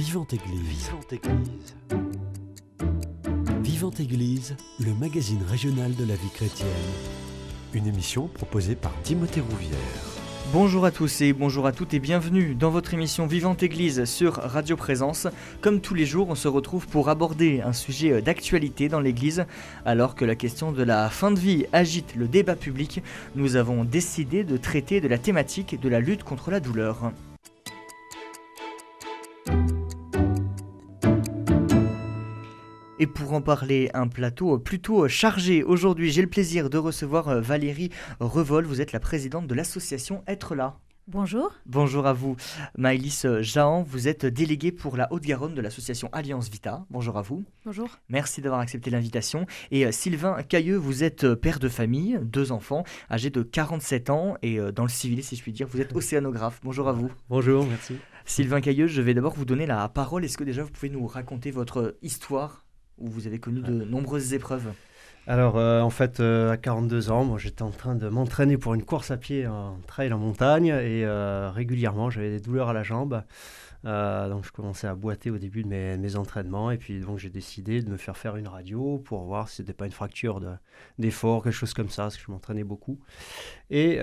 Vivante Église. Vivante Église. Vivante Église, le magazine régional de la vie chrétienne. Une émission proposée par Timothée Rouvière. Bonjour à tous et bonjour à toutes et bienvenue dans votre émission Vivante Église sur Radio Présence. Comme tous les jours, on se retrouve pour aborder un sujet d'actualité dans l'Église. Alors que la question de la fin de vie agite le débat public, nous avons décidé de traiter de la thématique de la lutte contre la douleur. Pour en parler, un plateau plutôt chargé. Aujourd'hui, j'ai le plaisir de recevoir euh, Valérie Revol. Vous êtes la présidente de l'association Être là. Bonjour. Bonjour à vous. Maëlys Jahan, vous êtes déléguée pour la Haute-Garonne de l'association Alliance Vita. Bonjour à vous. Bonjour. Merci d'avoir accepté l'invitation. Et euh, Sylvain Cailleux, vous êtes euh, père de famille, deux enfants, âgés de 47 ans et dans le civil, si je puis dire, vous êtes océanographe. Bonjour à vous. Bonjour, merci. Sylvain Cailleux, je vais d'abord vous donner la parole. Est-ce que déjà vous pouvez nous raconter votre histoire? Où vous avez connu de nombreuses épreuves alors, euh, en fait, euh, à 42 ans, moi, j'étais en train de m'entraîner pour une course à pied en trail en montagne et euh, régulièrement, j'avais des douleurs à la jambe. donc, je commençais à boiter au début de mes, entraînements et puis donc j'ai décidé de me faire faire une radio pour voir si c'était pas une fracture d'effort, quelque chose comme ça, parce que je m'entraînais beaucoup. Et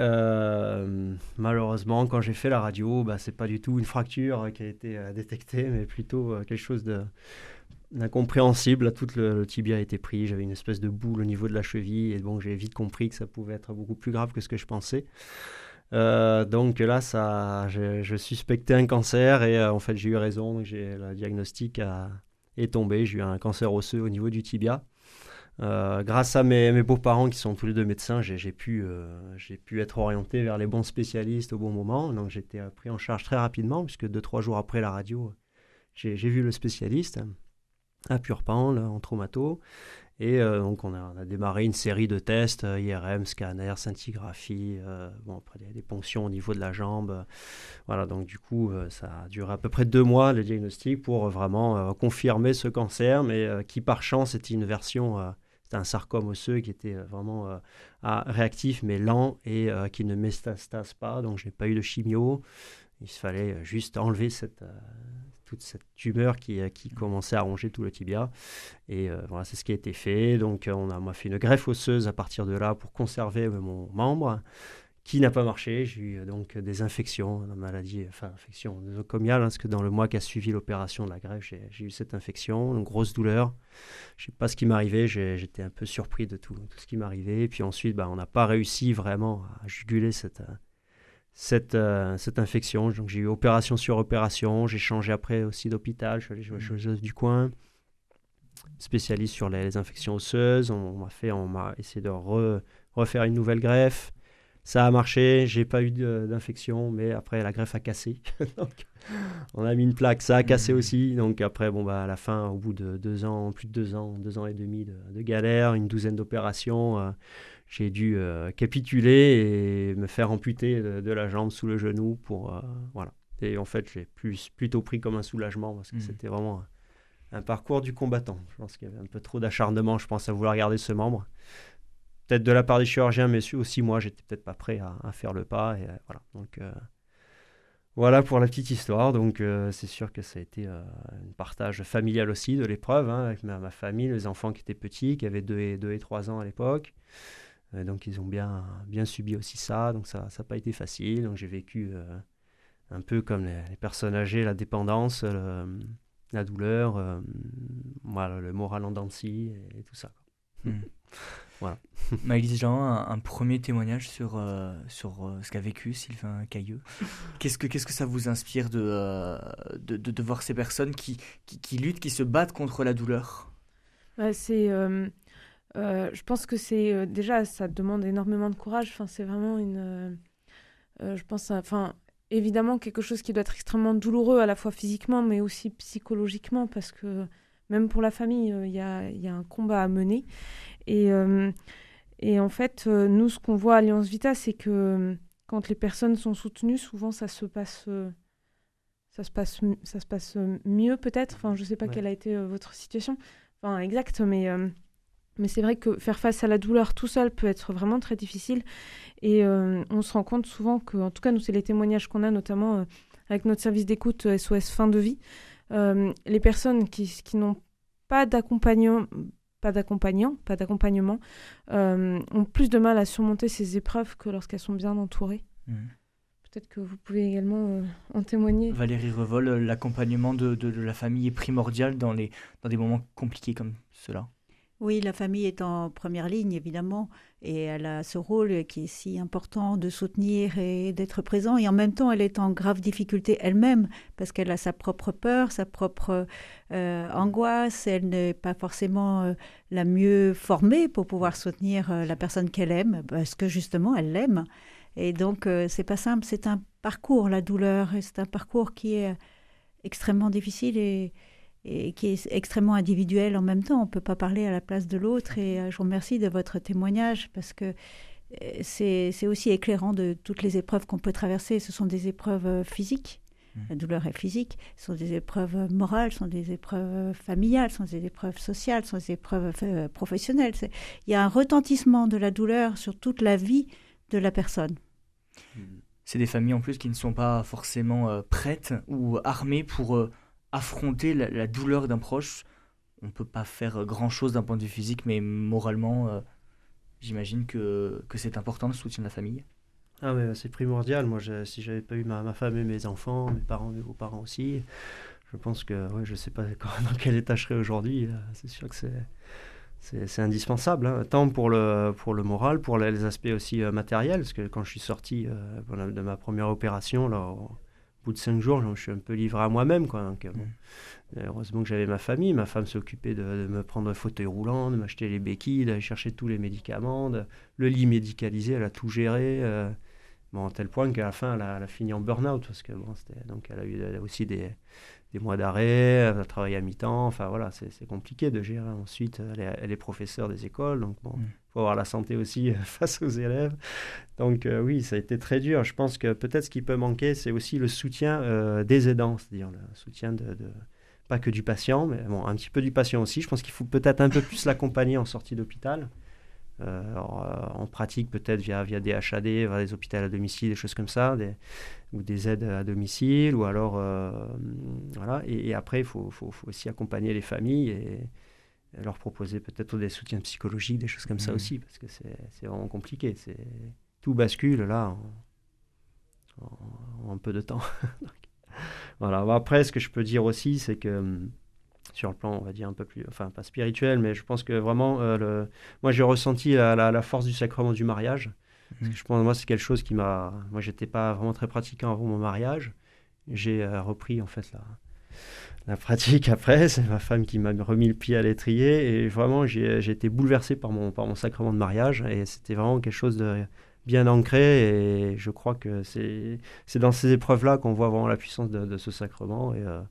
malheureusement, quand j'ai fait la radio, bah, c'est pas du tout une fracture qui a été détectée, mais plutôt quelque chose de incompréhensible. Tout le, tibia a été pris. J'avais une espèce de boule au niveau de la cheville. Et bon, j'ai vite compris que ça pouvait être beaucoup plus grave que ce que je pensais. Euh, donc là, ça, je, suspectais un cancer et euh, en fait, j'ai eu raison. J'ai, le diagnostic est tombé. J'ai eu un cancer osseux au niveau du tibia. Euh, grâce à mes, beaux-parents qui sont tous les deux médecins, j'ai, pu, pu être orienté vers les bons spécialistes au bon moment. Donc j'étais pris en charge très rapidement, puisque deux, trois jours après la radio, j'ai vu le spécialiste à Purpan, en traumato. Et euh, donc, on a, démarré une série de tests, euh, IRM, scanner, scintigraphie, euh, bon, après des, ponctions au niveau de la jambe. voilà, donc du coup, ça a duré à peu près deux mois, le diagnostic, pour vraiment confirmer ce cancer, mais qui par chance était une version, c'était un sarcome osseux qui était vraiment réactif, mais lent et qui ne métastase pas. Donc, je n'ai pas eu de chimio. Il fallait juste enlever cette, toute cette tumeur qui, euh, qui commençait à ronger tout le tibia. Et euh, voilà, c'est ce qui a été fait. Donc, euh, on a fait une greffe osseuse à partir de là pour conserver mon membre qui n'a pas marché. J'ai eu donc des infections, une maladie, enfin infection nosocomiale, hein, parce que dans le mois qui a suivi l'opération de la greffe, j'ai eu cette infection, une grosse douleur. Je ne sais pas ce qui m'arrivait, j'étais un peu surpris de tout, tout ce qui m'arrivait. Et puis ensuite, bah, on n'a pas réussi vraiment à juguler cette, cette, euh, cette infection. Donc j'ai eu opération sur opération, j'ai changé après aussi d'hôpital, je suis allé chez la mmh. du coin, spécialiste sur les, infections osseuses. On, m'a fait, on m'a essayé de refaire une nouvelle greffe. Ça a marché, j'ai pas eu d'infection, mais après la greffe a cassé. donc, on a mis une plaque, ça a cassé mmh. aussi. Donc après, bon bah à la fin, au bout de deux ans, plus de deux ans, deux ans et demi de, de galère, une douzaine d'opérations. Euh, j'ai dû euh, capituler et me faire amputer de, la jambe sous le genou pour euh, voilà. Et en fait, j'ai plus, plutôt pris comme un soulagement parce que mmh. c'était vraiment un, parcours du combattant. Je pense qu'il y avait un peu trop d'acharnement, je pense, à vouloir garder ce membre. Peut-être de la part des chirurgiens, mais aussi moi, j'étais peut-être pas prêt à, faire le pas. Et euh, voilà. Donc voilà pour la petite histoire. Donc c'est sûr que ça a été un partage familial aussi de l'épreuve hein, avec ma, famille, les enfants qui étaient petits, qui avaient 2 et, 2 et 3 ans à l'époque. Euh, donc ils ont bien, bien subi aussi ça, donc ça n'a pas été facile. Donc j'ai vécu euh, un peu comme les, personnes âgées, la dépendance, la douleur, euh, voilà, le moral en dents et, tout ça. Hmm. voilà. Maëlys Jean, un, premier témoignage sur, sur ce qu'a vécu Sylvain Cailleux? Qu'est-ce que, qu'est-ce que ça vous inspire de, de, de, voir ces personnes qui, qui, qui, luttent, qui se battent contre la douleur? Bah, C'est euh, je pense que c'est euh, déjà ça demande énormément de courage. Enfin, c'est vraiment une, euh, je pense, enfin évidemment quelque chose qui doit être extrêmement douloureux à la fois physiquement mais aussi psychologiquement parce que même pour la famille il y a, y, a, un combat à mener. Et et en fait nous ce qu'on voit à Alliance Vita c'est que quand les personnes sont soutenues souvent ça se passe ça se passe ça se passe mieux peut-être. Enfin je sais pas quelle a été votre situation. Enfin exact mais mais c'est vrai que faire face à la douleur tout seul peut être vraiment très difficile. Et euh, on se rend compte souvent que, en tout cas, nous, c'est les témoignages qu'on a, notamment euh, avec notre service d'écoute SOS euh, fin de vie. les personnes qui, qui n'ont pas d'accompagnement, pas d'accompagnant, pas d'accompagnement, ont plus de mal à surmonter ces épreuves que lorsqu'elles sont bien entourées. Mmh. Peut-être que vous pouvez également en témoigner. Valérie Revol, l'accompagnement de, de, la famille est primordial dans, les, dans des moments compliqués comme cela. Oui, la famille est en première ligne, évidemment, et elle a ce rôle qui est si important de soutenir et d'être présent. Et en même temps, elle est en grave difficulté elle-même, parce qu'elle a sa propre peur, sa propre euh, angoisse. Elle n'est pas forcément euh, la mieux formée pour pouvoir soutenir euh, la personne qu'elle aime, parce que justement, elle l'aime. Et donc, c'est pas simple. C'est un parcours, la douleur, c'est un parcours qui est extrêmement difficile et et qui est extrêmement individuel en même temps. On ne peut pas parler à la place de l'autre. Et euh, je vous remercie de votre témoignage parce que euh, c'est aussi éclairant de toutes les épreuves qu'on peut traverser. Ce sont des épreuves euh, physiques. Mmh. La douleur est physique. Ce sont des épreuves morales, ce sont des épreuves familiales, ce sont des épreuves sociales, ce sont des épreuves professionnelles. Il y a un retentissement de la douleur sur toute la vie de la personne. C'est des familles en plus qui ne sont pas forcément prêtes ou armées pour affronter la, douleur d'un proche. On ne peut pas faire grand-chose d'un point de vue physique, mais moralement, euh, j'imagine que, que c'est important le soutien de la famille. Ah mais c'est primordial. Moi, je, si j'avais pas eu ma, ma, femme et mes enfants, mes parents et vos parents aussi, je pense que ouais, je sais pas dans quel état je serais aujourd'hui. Euh, c'est sûr que c'est c'est indispensable, hein. tant pour le, pour le moral, pour les aspects aussi euh, matériels, parce que quand je suis sorti de ma première opération, là, bout de cinq jours, je me suis un peu livré à moi-même. Quoi. Donc, euh, mm. Heureusement que j'avais ma famille. Ma femme s'occupait de, me prendre un fauteuil roulant, de m'acheter les béquilles, d'aller chercher tous les médicaments. le lit médicalisé, elle a tout géré. Euh, bon, à tel point qu'à la fin, elle a, fini en burn-out. Parce que, bon, donc, elle a eu aussi des, des mois d'arrêt, elle a travaillé à mi-temps. Enfin, voilà, c'est compliqué de gérer. Ensuite, elle est, professeure des écoles. Donc, bon. Avoir la santé aussi euh, face aux élèves. Donc euh, oui, ça a été très dur. Je pense que peut-être ce qui peut manquer, c'est aussi le soutien euh, des aidants, c'est-à-dire le soutien de, pas que du patient, mais bon, un petit peu du patient aussi. Je pense qu'il faut peut-être un peu plus l'accompagner en sortie d'hôpital. en pratique, peut-être via, via des HAD, via des hôpitaux à domicile, des choses comme ça, ou des aides à domicile, ou alors, voilà. Et, après, il faut, faut, faut, aussi accompagner les familles et, leur proposer peut-être des soutiens psychologiques, des choses comme ça mmh. aussi, parce que c'est vraiment compliqué. Tout bascule là en, un peu de temps. voilà. après, ce que je peux dire aussi, c'est que hum, sur le plan, on va dire un peu plus, enfin pas spirituel, mais je pense que vraiment, euh, le... moi j'ai ressenti la, la, force du sacrement du mariage. Parce que mmh. je pense, moi, c'est quelque chose qui m'a. Moi, j'étais pas vraiment très pratiquant avant mon mariage. J'ai euh, repris, en fait, là la pratique après. C'est ma femme qui m'a remis le pied à l'étrier et vraiment j'ai été bouleversé par mon, par mon sacrement de mariage et c'était vraiment quelque chose de bien ancré et je crois que c'est dans ces épreuves-là qu'on voit vraiment la puissance de, ce sacrement et euh,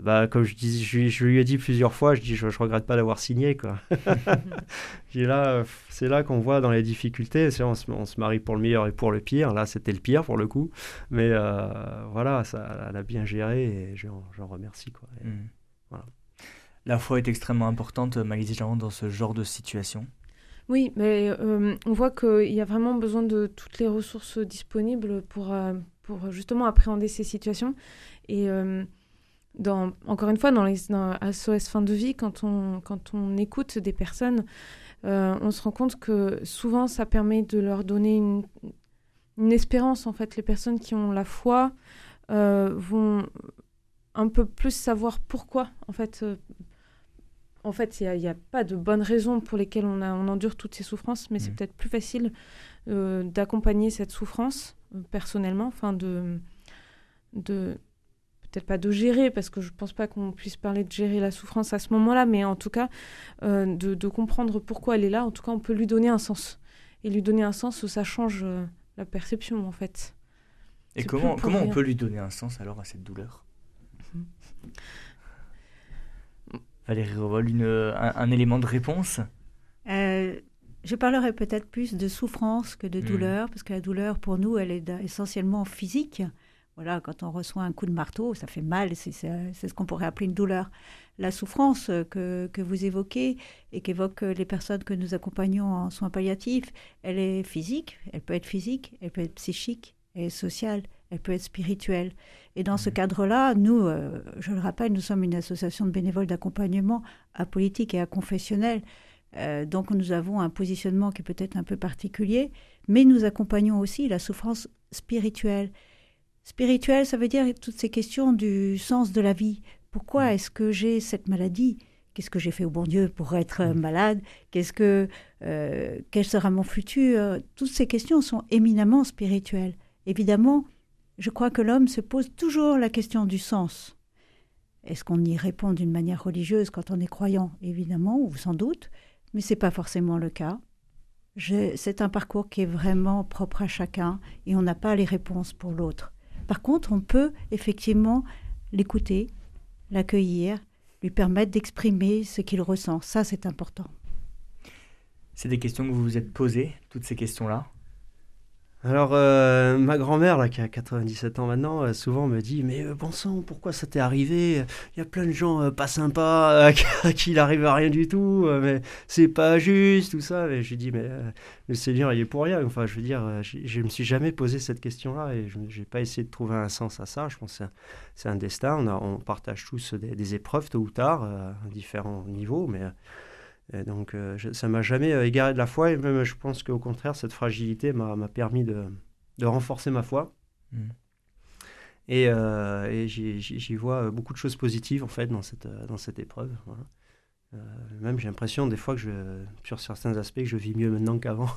bah, comme je, dis, je, lui ai dit plusieurs fois, je dis je, je regrette pas d'avoir signé quoi. là, c'est là qu'on voit dans les difficultés. On se, on se, marie pour le meilleur et pour le pire. Là, c'était le pire pour le coup, mais euh, voilà, ça, elle a bien géré et j'en remercie quoi. Hmm. voilà. La foi est extrêmement importante, Maïs dans ce genre de situation. Oui, mais euh, on voit qu'il y a vraiment besoin de toutes les ressources disponibles pour, pour justement appréhender ces situations. Et dans, encore une fois, dans les dans SOS fin de vie, quand on, quand on écoute des personnes, euh, on se rend compte que souvent ça permet de leur donner une, une espérance. En fait, les personnes qui ont la foi euh, vont un peu plus savoir pourquoi. En fait, euh, en fait, il n'y a, a, pas de bonnes raisons pour lesquelles on, a, on endure toutes ces souffrances, mais c'est mmh. peut-être plus facile d'accompagner cette souffrance personnellement, enfin de, de peut-être pas de gérer, parce que je pense pas qu'on puisse parler de gérer la souffrance à ce moment-là, mais en tout cas, euh, de, comprendre pourquoi elle est là. En tout cas, on peut lui donner un sens. Et lui donner un sens, ça change euh, la perception, en fait. Et comment, comment on peut lui donner un sens alors à cette douleur? Mhm. Valérie Revol, une, un, élément de réponse? Euh, Je parlerai peut-être plus de souffrance que de hmm. douleur, parce que la douleur, pour nous, elle est essentiellement physique. Voilà, quand on reçoit un coup de marteau, ça fait mal, c'est ce qu'on pourrait appeler une douleur. La souffrance que, que vous évoquez et qu'évoquent les personnes que nous accompagnons en soins palliatifs, elle est physique, elle peut être physique, elle peut être psychique, elle est sociale, elle peut être spirituelle. Et dans ce cadre-là, nous, euh, je le rappelle, nous sommes une association de bénévoles d'accompagnement à politique et à confessionnel. Euh, donc nous avons un positionnement qui est peut-être un peu particulier, mais nous accompagnons aussi la souffrance spirituelle. Spirituelle, ça veut dire toutes ces questions du sens de la vie. Pourquoi est-ce que j'ai cette maladie? Qu'est-ce que j'ai fait au bon Dieu pour être malade? Qu'est-ce que quel sera mon futur? Toutes ces questions sont éminemment spirituelles. Évidemment, je crois que l'homme se pose toujours la question du sens. Est-ce qu'on y répond d'une manière religieuse quand on est croyant? Évidemment, ou sans doute, mais ce n'est pas forcément le cas. C'est un parcours qui est vraiment propre à chacun et on n'a pas les réponses pour l'autre. Par contre, on peut effectivement l'écouter, l'accueillir, lui permettre d'exprimer ce qu'il ressent. Ça, c'est important. C'est des questions que vous vous êtes posées, toutes ces questions-là? Alors, euh, ma grand-mère, là, qui a 97 ans maintenant, euh, souvent me dit Mais euh, bon sang, pourquoi ça t'est arrivé? Il y a plein de gens pas sympas à qui il arrive à rien du tout, mais c'est pas juste, tout ça. Et je lui dis Mais le Seigneur, il est pour rien. Enfin, je veux dire, je ne me suis jamais posé cette question-là et je n'ai pas essayé de trouver un sens à ça. Je pense que c'est un, destin. On, on, partage tous des, des, épreuves tôt ou tard, à différents niveaux, mais donc euh, ça m'a jamais euh, égaré de la foi et même je pense qu'au contraire cette fragilité m'a permis de, de, renforcer ma foi. Mm. Et, euh, et j'y vois beaucoup de choses positives en fait dans cette, dans cette épreuve. même j'ai l'impression des fois que je, sur certains aspects que je vis mieux maintenant qu'avant.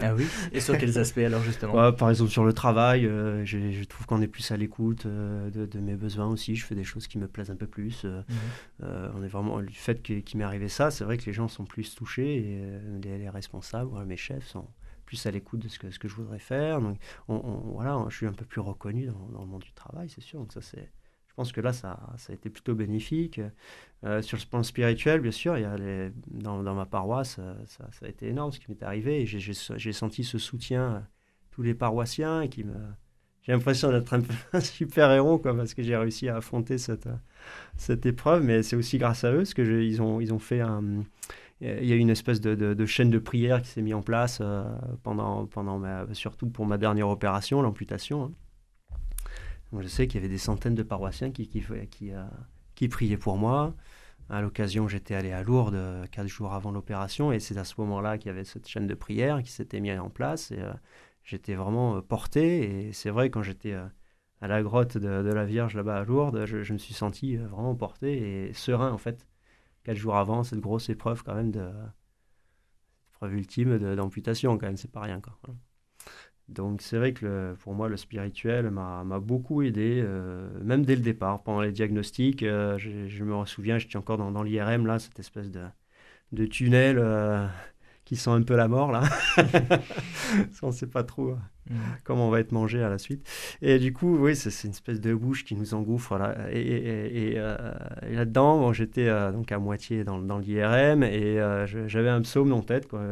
Ah oui Et sur quels aspects alors justement Par exemple sur le travail, euh, je, trouve qu'on est plus à l'écoute euh, de, mes besoins aussi. Je fais des choses qui me plaisent un peu plus. Euh, mhm. on est vraiment le fait qu'il m'est arrivé ça, c'est vrai que les gens sont plus touchés et les, responsables, mes chefs sont plus à l'écoute de ce que, ce que je voudrais faire. Donc on, voilà, je suis un peu plus reconnu dans, dans le monde du travail, c'est sûr. Donc ça c'est pense que là, ça, ça a été plutôt bénéfique. Euh, sur le plan spirituel, bien sûr, il y a dans, dans, ma paroisse, euh, ça, a été énorme ce qui m'est arrivé. J'ai senti ce soutien tous les paroissiens qui me, j'ai l'impression d'être un, super héros quoi, parce que j'ai réussi à affronter cette, cette épreuve. Mais c'est aussi grâce à eux, parce que ils, ont, ils ont fait. Il y a eu une espèce de, chaîne de prière qui s'est mise en place euh, pendant, pendant surtout pour ma dernière opération, l'amputation. Hein je sais qu'il y avait des centaines de paroissiens qui, euh, priaient pour moi. À l'occasion, j'étais allé à Lourdes euh, quatre jours avant l'opération et c'est à ce moment-là qu'il y avait cette chaîne de prière qui s'était mise en place et euh, j'étais vraiment porté. Et c'est vrai, quand j'étais à la grotte de, la Vierge là-bas à Lourdes, je, me suis senti vraiment porté et serein en fait. Quatre jours avant, cette grosse épreuve quand même de épreuve ultime d'amputation quand même, c'est pas rien quoi. Donc c'est vrai que pour moi, le spirituel m'a beaucoup aidé, euh, même dès le départ, pendant les diagnostics. Euh, je, me souviens, j'étais encore dans, l'IRM, là, cette espèce de, de tunnel euh, qui sent un peu la mort, là. on ne sait pas trop mm. comment on va être mangé à la suite. Et du coup, oui, c'est une espèce de bouche qui nous engouffre. Là. Et, là-dedans, bon, j'étais donc à moitié dans, dans l'IRM et j'avais un psaume en tête. Quoi,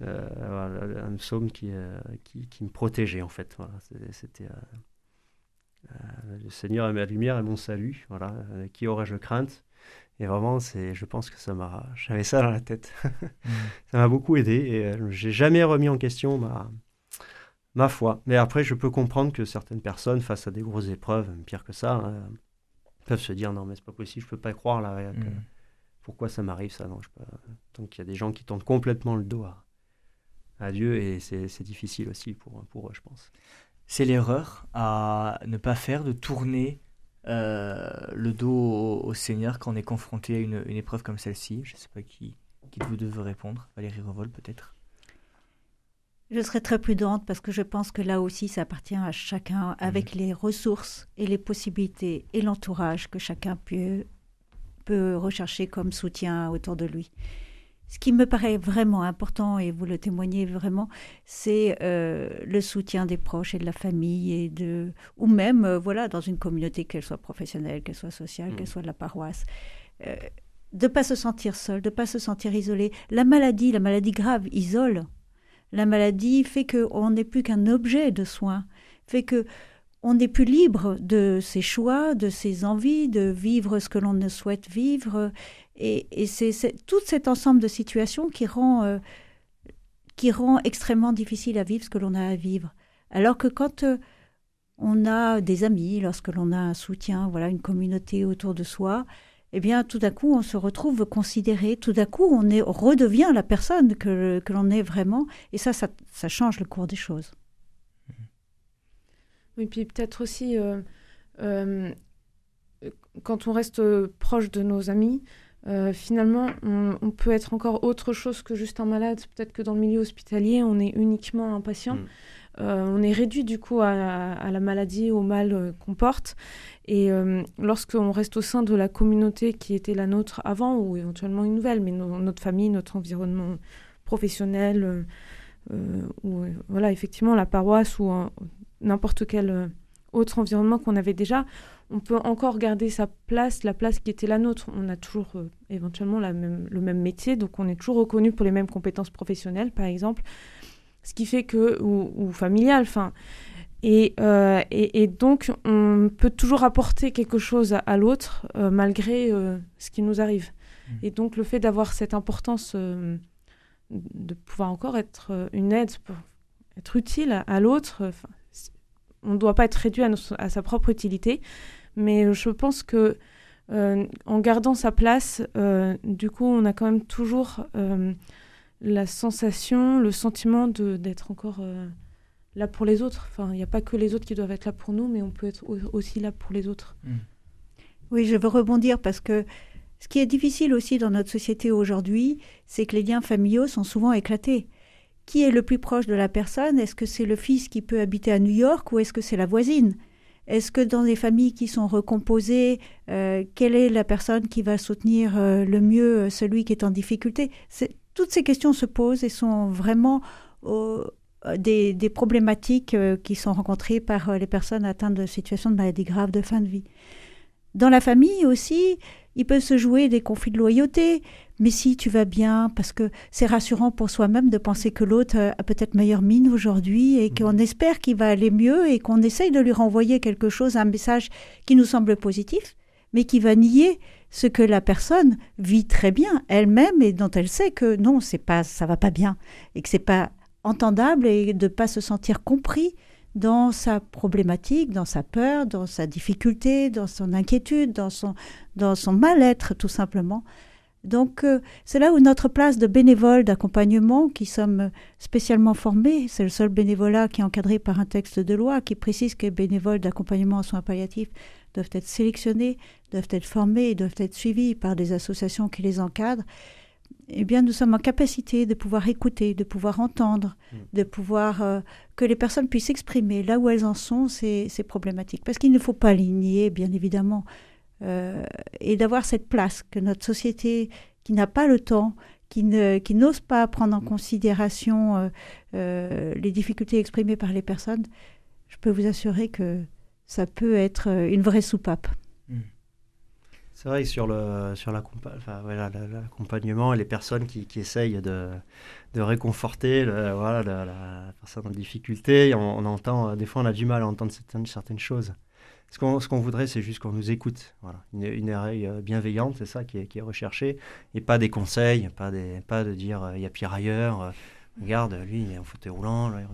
euh, un psaume qui, euh, qui, qui, me protégeait en fait. Voilà, c'était euh, le Seigneur est ma lumière et mon salut. Voilà, qui aurais-je crainte? Et vraiment, c'est, je pense que ça m'a, j'avais ça dans la tête. Mm. ça m'a beaucoup aidé et j'ai jamais remis en question ma ma foi. Mais après, je peux comprendre que certaines personnes, face à des grosses épreuves, pire que ça, hein, peuvent se dire non mais c'est pas possible, je peux pas croire là. Mm. Pourquoi ça m'arrive ça? Non, je peux... Donc il y a des gens qui tournent complètement le dos à, à Dieu et c'est difficile aussi pour, pour eux, je pense. C'est l'erreur à ne pas faire, de tourner euh, le dos au, Seigneur quand on est confronté à une, une épreuve comme celle-ci. Je ne sais pas qui, qui vous devez répondre. Valérie Revol, peut-être je serais très prudente parce que je pense que là aussi, ça appartient à chacun avec mhm. les ressources et les possibilités et l'entourage que chacun peut, peut rechercher comme soutien autour de lui. Ce qui me paraît vraiment important, et vous le témoignez vraiment, c'est euh, le soutien des proches et de la famille, et de, ou même euh, voilà, dans une communauté, qu'elle soit professionnelle, qu'elle soit sociale, qu'elle mm. soit de la paroisse. Euh, de ne pas se sentir seul, de ne pas se sentir isolé. La maladie, la maladie grave, isole. La maladie fait qu'on n'est plus qu'un objet de soin, fait que on n'est plus libre de ses choix, de ses envies, de vivre ce que l'on ne souhaite vivre. Et, c'est tout cet ensemble de situations qui rend, euh, qui rend extrêmement difficile à vivre ce que l'on a à vivre. Alors que quand on a des amis, lorsque l'on a un soutien, voilà, une communauté autour de soi, eh bien, tout d'un coup, on se retrouve considéré, tout d'un coup, on, est, redevient la personne que, que l'on est vraiment, et ça, ça, change le cours des choses. Oui, puis peut-être aussi, euh, euh, quand on reste proche de nos amis, euh, finalement, on, peut être encore autre chose que juste un malade. Peut-être que dans le milieu hospitalier, on est uniquement un patient. Mm. Euh, on est réduit du coup à, la maladie, au mal euh, qu'on porte. Et lorsqu'on reste au sein de la communauté qui était la nôtre avant, ou éventuellement une nouvelle, mais notre famille, notre environnement professionnel, ou voilà, effectivement la paroisse ou n'importe quel autre environnement qu'on avait déjà, on peut encore garder sa place, la place qui était la nôtre. On a toujours euh, éventuellement la même, le même métier, donc on est toujours reconnu pour les mêmes compétences professionnelles, par exemple. Ce qui fait que, ou, ou familial, enfin. Et, euh, et, donc, on peut toujours apporter quelque chose à, l'autre euh, malgré ce qui nous arrive. Mmh. Et donc, le fait d'avoir cette importance de pouvoir encore être une aide, pour être utile à, l'autre, on ne doit pas être réduit à, à, sa propre utilité, mais je pense que euh, en gardant sa place, euh, du coup, on a quand même toujours euh, la sensation, le sentiment d'être encore là pour les autres. Enfin, il n'y a pas que les autres qui doivent être là pour nous, mais on peut être aussi là pour les autres. Mm. Oui, je veux rebondir parce que ce qui est difficile aussi dans notre société aujourd'hui, c'est que les liens familiaux sont souvent éclatés. Qui est le plus proche de la personne? Est-ce que c'est le fils qui peut habiter à New York ou est-ce que c'est la voisine? Est-ce que dans les familles qui sont recomposées, euh, quelle est la personne qui va soutenir euh, le mieux euh, celui qui est en difficulté? Toutes ces questions se posent et sont vraiment des, des, problématiques qui sont rencontrées par les personnes atteintes de situations de maladie grave de fin de vie. Dans la famille aussi, il peut se jouer des conflits de loyauté. Mais si tu vas bien, parce que c'est rassurant pour soi-même de penser que l'autre a peut-être meilleure mine aujourd'hui et qu'on mhm. espère qu'il va aller mieux et qu'on essaye de lui renvoyer quelque chose, un message qui nous semble positif, mais qui va nier ce que la personne vit très bien elle-même et dont elle sait que non, c'est pas, ça va pas bien et que c'est pas entendable et de pas se sentir compris dans sa problématique, dans sa peur, dans sa difficulté, dans son inquiétude, dans son, dans son mal-être tout simplement. Donc euh, c'est là où notre place de bénévole d'accompagnement, qui sommes spécialement formés, c'est le seul bénévolat qui est encadré par un texte de loi qui précise que les bénévoles d'accompagnement en soins palliatifs doivent être sélectionnés, doivent être formés doivent être suivis par des associations qui les encadrent eh bien, nous sommes en capacité de pouvoir écouter, de pouvoir entendre, mm. de pouvoir euh, que les personnes puissent exprimer là où elles en sont ces, problématiques. Parce qu'il ne faut pas les bien évidemment, euh, et d'avoir cette place que notre société, qui n'a pas le temps, qui, ne, qui n'ose pas prendre en mm. considération euh, les difficultés exprimées par les personnes, je peux vous assurer que ça peut être une vraie soupape. C'est vrai que sur le sur l'accompagnement, les personnes qui, essayent de, de réconforter voilà, la, personne en difficulté, on, entend, des fois on a du mal à entendre certaines, certaines choses. Ce qu'on ce voudrait, c'est juste qu'on nous écoute. Voilà. Une, une oreille euh, bienveillante, c'est ça qui est, recherché. Et pas des conseils, pas, des, pas de dire euh, il y a pire ailleurs. Euh, regarde, lui, il est en fauteuil roulant. Euh,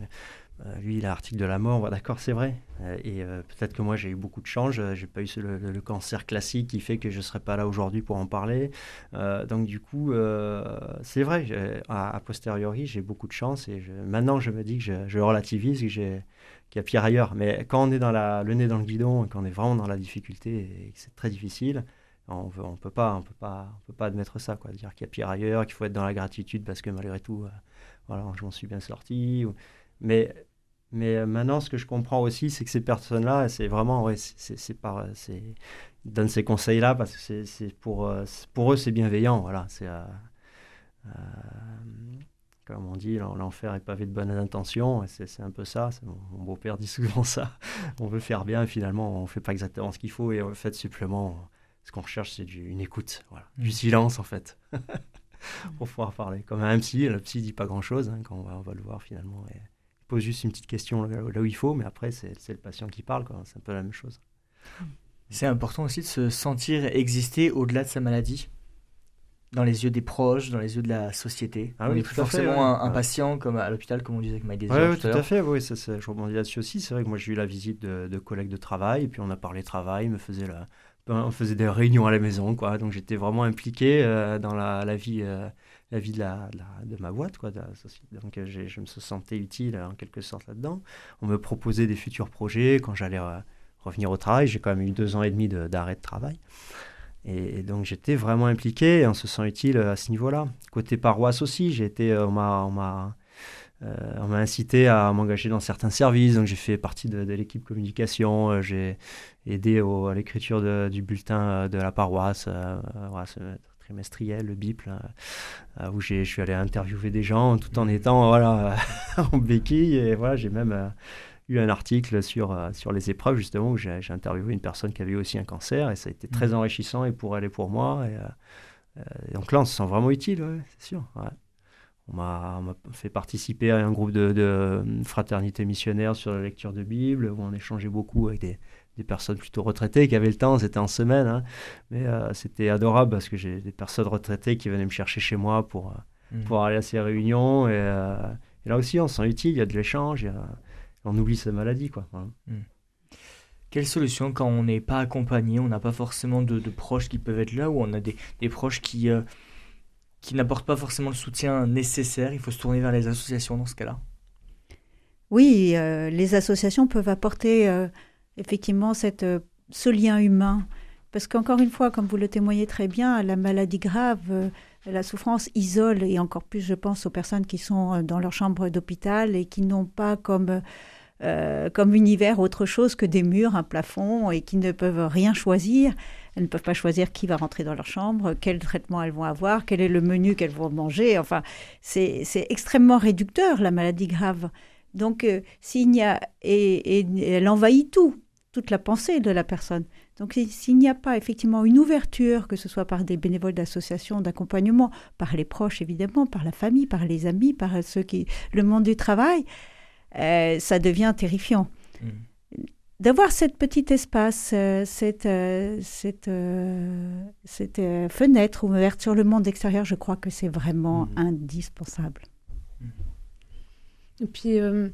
lui, il a l'article de la mort, d'accord, c'est vrai. Euh, et euh, peut-être que moi, j'ai eu beaucoup de change. J'ai pas eu le, cancer classique qui fait que je serais pas là aujourd'hui pour en parler. donc, du coup, c'est vrai. A, posteriori, j'ai beaucoup de chance. Et maintenant, je me dis que je, relativise, qu'il y a pire ailleurs. Mais quand on est dans le nez dans le guidon, quand on est vraiment dans la difficulté et que c'est très difficile, on ne peut pas, peut peut pas admettre ça, quoi. Dire qu'il y a pire ailleurs, qu'il faut être dans la gratitude parce que malgré tout, voilà, je m'en suis bien sorti. Mais mais euh, maintenant, ce que je comprends aussi, c'est que ces personnes-là, c'est vraiment, ouais, c'est par, c'est, ils donnent ces conseils-là parce que c'est pour, euh, pour eux, c'est bienveillant, voilà. C'est, euh, comme on dit, l'enfer est pavé de bonnes intentions, c'est un peu ça. Mon, beau-père dit souvent ça. on veut faire bien, et finalement, on fait pas exactement ce qu'il faut, et en fait, supplément, ce qu'on recherche, c'est une écoute, voilà. du mmh. silence, en fait. pour pouvoir parler. Comme un psy, le psy dit pas grand-chose, hein, quand on va, on va, le voir finalement. Et, pose juste une petite question là, où il faut, mais après, c'est le patient qui parle. C'est un peu la même chose. C'est important aussi de se sentir exister au-delà de sa maladie. dans les yeux des proches, dans les yeux de la société. Ah on oui, est tout plus à fait, forcément ouais. un, un Ouais. patient comme à l'hôpital, comme on disait avec My Desire Oui, tout tout à fait. Oui, ça, ça- je rebondis là-dessus aussi. C'est vrai que moi, j'ai eu la visite de, de collègues de travail, et puis on a parlé travail, me faisait la, ben, on faisait des réunions à la maison, quoi. Donc j'étais vraiment impliqué euh, dans la, la vie, euh, la vie de, ma boîte, quoi. Donc euh, je me sentais utile en quelque sorte là-dedans. On me proposait des futurs projets quand j'allais revenir au travail. J'ai quand même eu deux ans et demi de- d'arrêt de, travail. Et, donc j'étais vraiment impliqué et on se sent utile euh, à ce niveau-là. Côté paroisse aussi, été, euh, on m'a, euh, incité à m'engager dans certains services, donc j'ai fait partie de, l'équipe communication, j'ai aidé à l'écriture du bulletin de la paroisse, trimestriel, le BIP, là, euh, où je suis allé interviewer des gens tout en étant voilà, en béquille. Et voilà, j'ai même euh, eu un article sur, euh, sur les épreuves, justement, où j'ai interviewé une personne qui avait aussi un cancer, et ça a été très Mhm. enrichissant, et pour elle et pour moi. Et, euh, et donc là, on se sent vraiment utile, ouais, c'est sûr. ouais. On m'a on m'a fait participer à un groupe de, de fraternité missionnaire sur la lecture de Bible, où on échangeait beaucoup avec des, des personnes plutôt retraitées qui avaient le temps, c'était en semaine. hein. Mais euh, c'était adorable parce que j'ai des personnes retraitées qui venaient me chercher chez moi pour, euh, Mm. pour aller à ces réunions. Et, euh, et là aussi, on se sent utile, il y a de l'échange, on oublie sa maladie. Quoi. Voilà. Quelle solution quand on n'est pas accompagné, on n'a pas forcément de, de proches qui peuvent être là, ou on a des, des proches qui, euh, qui n'apportent pas forcément le soutien nécessaire Il faut se tourner vers les associations dans ce cas-là? Oui, euh, les associations peuvent apporter euh, effectivement cette, euh, ce lien humain. Parce qu'encore une fois, comme vous le témoignez très bien, la maladie grave, euh, la souffrance isole, et encore plus, je pense, aux personnes qui sont euh, dans leur chambre d'hôpital et qui n'ont pas comme, comme univers autre chose que des murs, un plafond, et qui ne peuvent rien choisir. Elles ne peuvent pas choisir qui va rentrer dans leur chambre, quel traitement elles vont avoir, quel est le menu qu'elles vont manger. Enfin, c'est extrêmement réducteur, la maladie grave. Donc, euh, s'il n'y a. Et elle envahit tout, toute la pensée de la personne. Donc, si- s'il n'y a pas effectivement une ouverture, que ce soit par des bénévoles d'associations, d'accompagnement, par les proches évidemment, par la famille, par les amis, par ceux qui. le monde du travail, euh, ça devient terrifiant. Mm. D'avoir cette petite espace, euh, cette, euh, cette, euh, cette euh, fenêtre ouverte sur le monde extérieur, je crois que c'est vraiment Mhm. indispensable. Et puis, euh,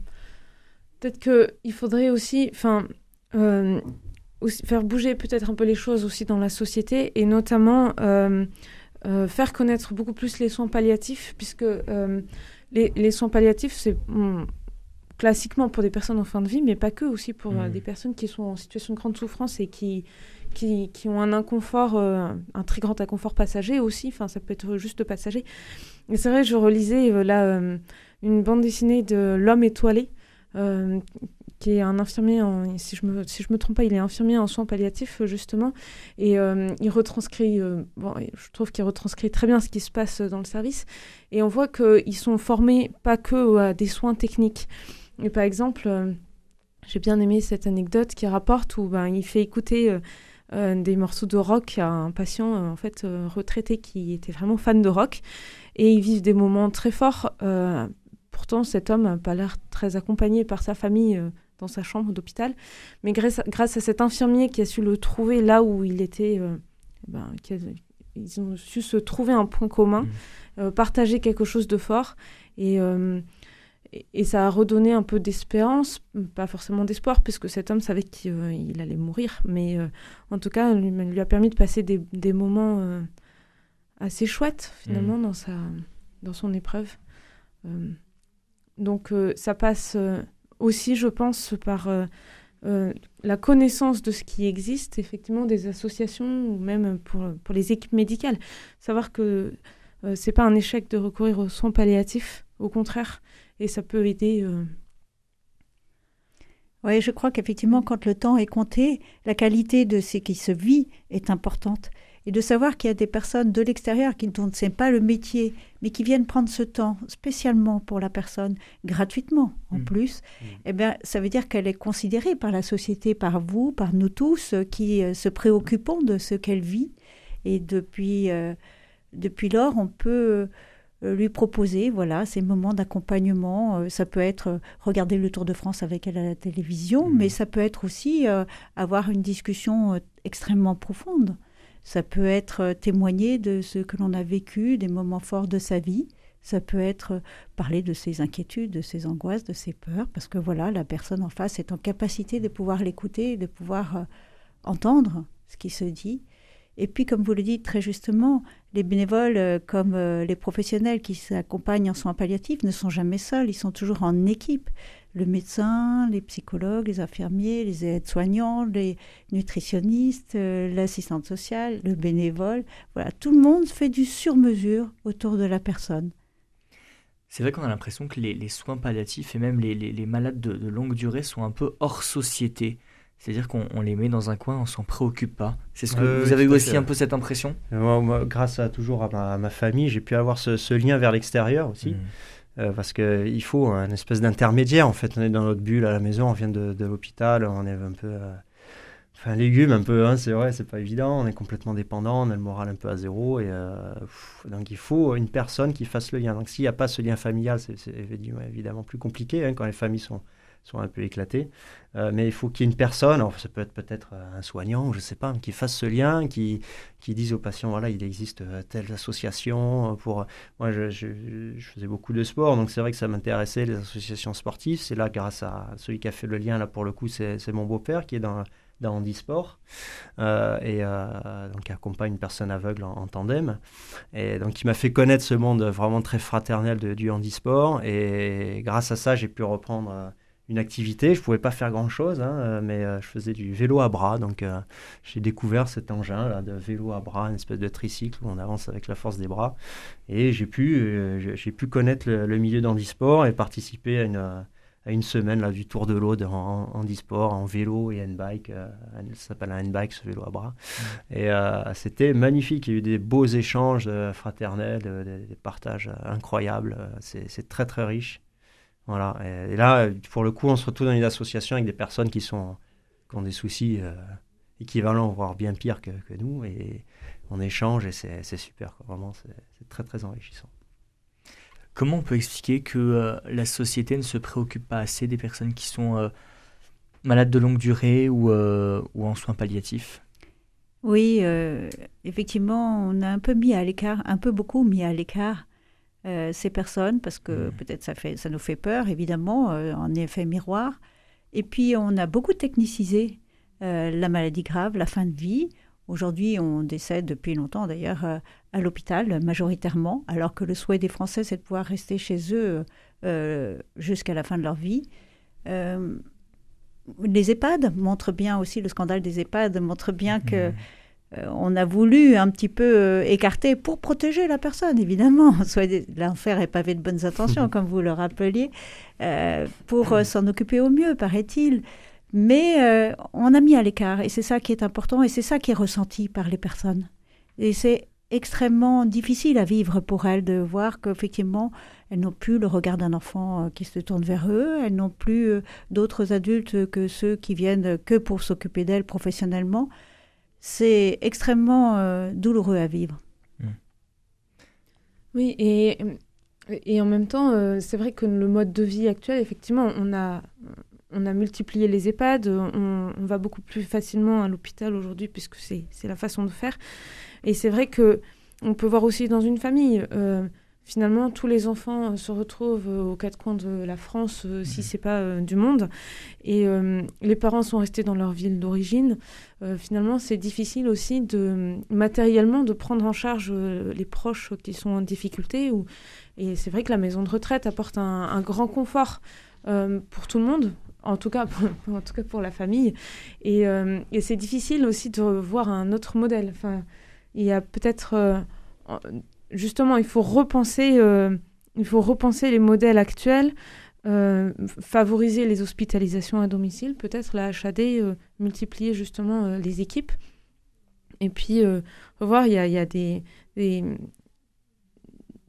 peut-être qu'il faudrait aussi, enfin, euh, aussi faire bouger peut-être un peu les choses aussi dans la société et notamment euh, euh, faire connaître beaucoup plus les soins palliatifs, puisque les, les soins palliatifs, c'est classiquement pour des personnes en fin de vie, mais pas que, aussi pour des personnes qui sont en situation de grande souffrance et qui, qui, qui ont un inconfort, un très grand inconfort passager aussi, enfin, ça peut être juste passager. Et c'est vrai, je relisais là une bande dessinée de L'homme étoilé, euh, qui est un infirmier, si je me si je me trompe pas, il est infirmier en soins palliatifs euh, justement, et euh, il retranscrit, euh, bon, je trouve qu'il retranscrit très bien ce qui se passe dans le service, et on voit qu'ils sont formés pas que à des soins techniques. Et par exemple, j'ai bien aimé cette anecdote qui rapporte où ben, il fait écouter des morceaux de rock à un patient en fait retraité qui était vraiment fan de rock et ils vivent des moments très forts. pourtant, cet homme n'a pas l'air très accompagné par sa famille dans sa chambre d'hôpital, mais grâce à, grâce à cet infirmier qui a su le trouver là où il était, euh, ben, qui a- ils ont su se trouver un point commun, Mhm. euh, partager quelque chose de fort et euh, et- et ça a redonné un peu d'espérance, pas forcément d'espoir, puisque cet homme savait qu'il il allait mourir, mais en tout cas, lui, lui a permis de passer des, des moments assez chouettes, finalement, dans, sa, dans son épreuve. Donc, ça passe aussi, je pense, par euh, euh, la connaissance de ce qui existe, effectivement, des associations, ou même pour, pour les équipes médicales. Savoir que euh, c'est pas un échec de recourir aux soins palliatifs, au contraire, et ça peut aider. euh, Oui, je crois qu'effectivement, quand le temps est compté, la qualité de ce qui se vit est importante. Et de savoir qu'il y a des personnes de l'extérieur qui ce n'est pas le métier, mais qui viennent prendre ce temps spécialement pour la personne, gratuitement en Mm. plus, Mm. eh bien, ça veut dire qu'elle est considérée par la société, par vous, par nous tous, euh, qui euh, se préoccupons de ce qu'elle vit. Et depuis, euh, depuis lors, on peut lui proposer voilà, ces moments d'accompagnement. Ça peut être regarder le Tour de France avec elle à la télévision, Mhm. mais ça peut être aussi euh, avoir une discussion extrêmement profonde Ça peut être témoigner de ce que l'on a vécu, des moments forts de sa vie. Ça peut être parler de ses inquiétudes, de ses angoisses, de ses peurs, parce que voilà, la personne en face est en capacité de pouvoir l'écouter, de pouvoir entendre ce qui se dit. Et puis, comme vous le dites très justement, les bénévoles euh, comme euh, les professionnels qui s'accompagnent en soins palliatifs ne sont jamais seuls, ils sont toujours en équipe. Le médecin, les psychologues, les infirmiers, les aides-soignants, les nutritionnistes, euh, l'assistante sociale, le bénévole, voilà, tout le monde fait du sur-mesure autour de la personne. C'est vrai qu'on a l'impression que les, soins palliatifs et même les, malades de longue durée sont un peu hors société. C'est-à-dire qu'on les met dans un coin, on s'en préoccupe pas. C'est ce que vous avez aussi un peu cette impression? Moi, Grâce à toujours à ma, famille, j'ai pu avoir ce, lien vers l'extérieur aussi. Mmh. Euh, parce qu'il faut un espèce d'intermédiaire. En fait, on est dans notre bulle à la maison, on vient de, l'hôpital, on est un peu. Euh, enfin, légume un peu, hein, c'est vrai, c'est pas évident. On est complètement dépendant, on a le moral un peu à zéro. Et, euh, donc, il faut une personne qui fasse le lien. Donc, s'il n'y a pas ce lien familial, c'est évidemment plus compliqué hein, quand les familles sont sont un peu éclatés. Euh, mais il faut qu'il y ait une personne, alors ça peut être peut-être euh, un soignant, je ne sais pas, qui fasse ce lien, qui, qui dise aux patients, voilà, il existe euh, telle association. Pour... Moi, je, je, faisais beaucoup de sport, donc c'est vrai que ça m'intéressait, les associations sportives. C'est là, grâce à celui qui a fait le lien, là, pour le coup, c'est mon beau-père qui est dans dans handisport euh, et donc qui accompagne une personne aveugle en, tandem et donc il m'a fait connaître ce monde vraiment très fraternel de, du handisport et grâce à ça j'ai pu reprendre une activité. Je ne pouvais pas faire grand-chose, hein, euh, mais euh, je faisais du vélo à bras. Donc euh, j'ai découvert cet engin là, de vélo à bras, une espèce de tricycle où on avance avec la force des bras. Et j'ai pu, j'ai pu connaître le, milieu d'handisport et participer à une, à une semaine là, du Tour de l'Aude en, handisport, en vélo et handbike. ça s'appelle un handbike, ce vélo à bras. Mmh. Et c'était magnifique. Il y a eu des beaux échanges fraternels, des partages incroyables. C'est très très riche. Voilà. Et, là, pour le coup, on se retrouve dans une association avec des personnes qui, sont, qui ont des soucis euh, équivalents, voire bien pires que, que, nous. Et on échange et c'est super. Vraiment, c'est très, très enrichissant. Comment on peut expliquer que euh, la société ne se préoccupe pas assez des personnes qui sont euh, malades de longue durée ou, ou en soins palliatifs? Oui, effectivement, on a un peu mis à l'écart, un peu beaucoup mis à l'écart euh, ces personnes, parce que mmh. peut-être ça, fait, ça nous fait peur, évidemment, euh, en effet miroir. Et puis, on a beaucoup technicisé euh, la maladie grave, la fin de vie. Aujourd'hui, on décède depuis longtemps, d'ailleurs, à l'hôpital, majoritairement, alors que le souhait des Français, c'est de pouvoir rester chez eux jusqu'à la fin de leur vie. les EHPAD montrent bien aussi, le scandale des EHPAD montre bien que mmh. Euh, on a voulu un petit peu euh, écarter pour protéger la personne, évidemment. L'enfer est pavé de bonnes intentions, comme vous le rappeliez, euh, pour s'en occuper au mieux, paraît-il. Mais on a mis à l'écart, et c'est ça qui est important, et c'est ça qui est ressenti par les personnes. Et c'est extrêmement difficile à vivre pour elles de voir qu'effectivement, elles n'ont plus le regard d'un enfant qui se tourne vers eux, elles n'ont plus d'autres adultes que ceux qui viennent que pour s'occuper d'elles professionnellement c'est extrêmement euh, douloureux à vivre. Mm. Oui, et, et en même temps, euh, c'est vrai que le mode de vie actuel, effectivement, on a, on a multiplié les EHPAD, on, va beaucoup plus facilement à l'hôpital aujourd'hui puisque c'est la façon de faire. Et c'est vrai que on peut voir aussi dans une famille. Euh, finalement, tous les enfants euh, se retrouvent euh, aux quatre coins de la France, euh, si mhm. c'est pas du monde. Et les parents sont restés dans leur ville d'origine. finalement, c'est difficile aussi de matériellement de prendre en charge les proches qui sont en difficulté. Ou... Et c'est vrai que la maison de retraite apporte un, grand confort pour tout le monde. En tout, cas pour, en tout cas pour la famille. Et, et c'est difficile aussi de voir un autre modèle. Enfin, il y a peut-être justement, il faut repenser, euh, il faut repenser les modèles actuels, euh, favoriser les hospitalisations à domicile, peut-être la HAD, euh, multiplier justement les équipes. Et puis, voir, il y a, des,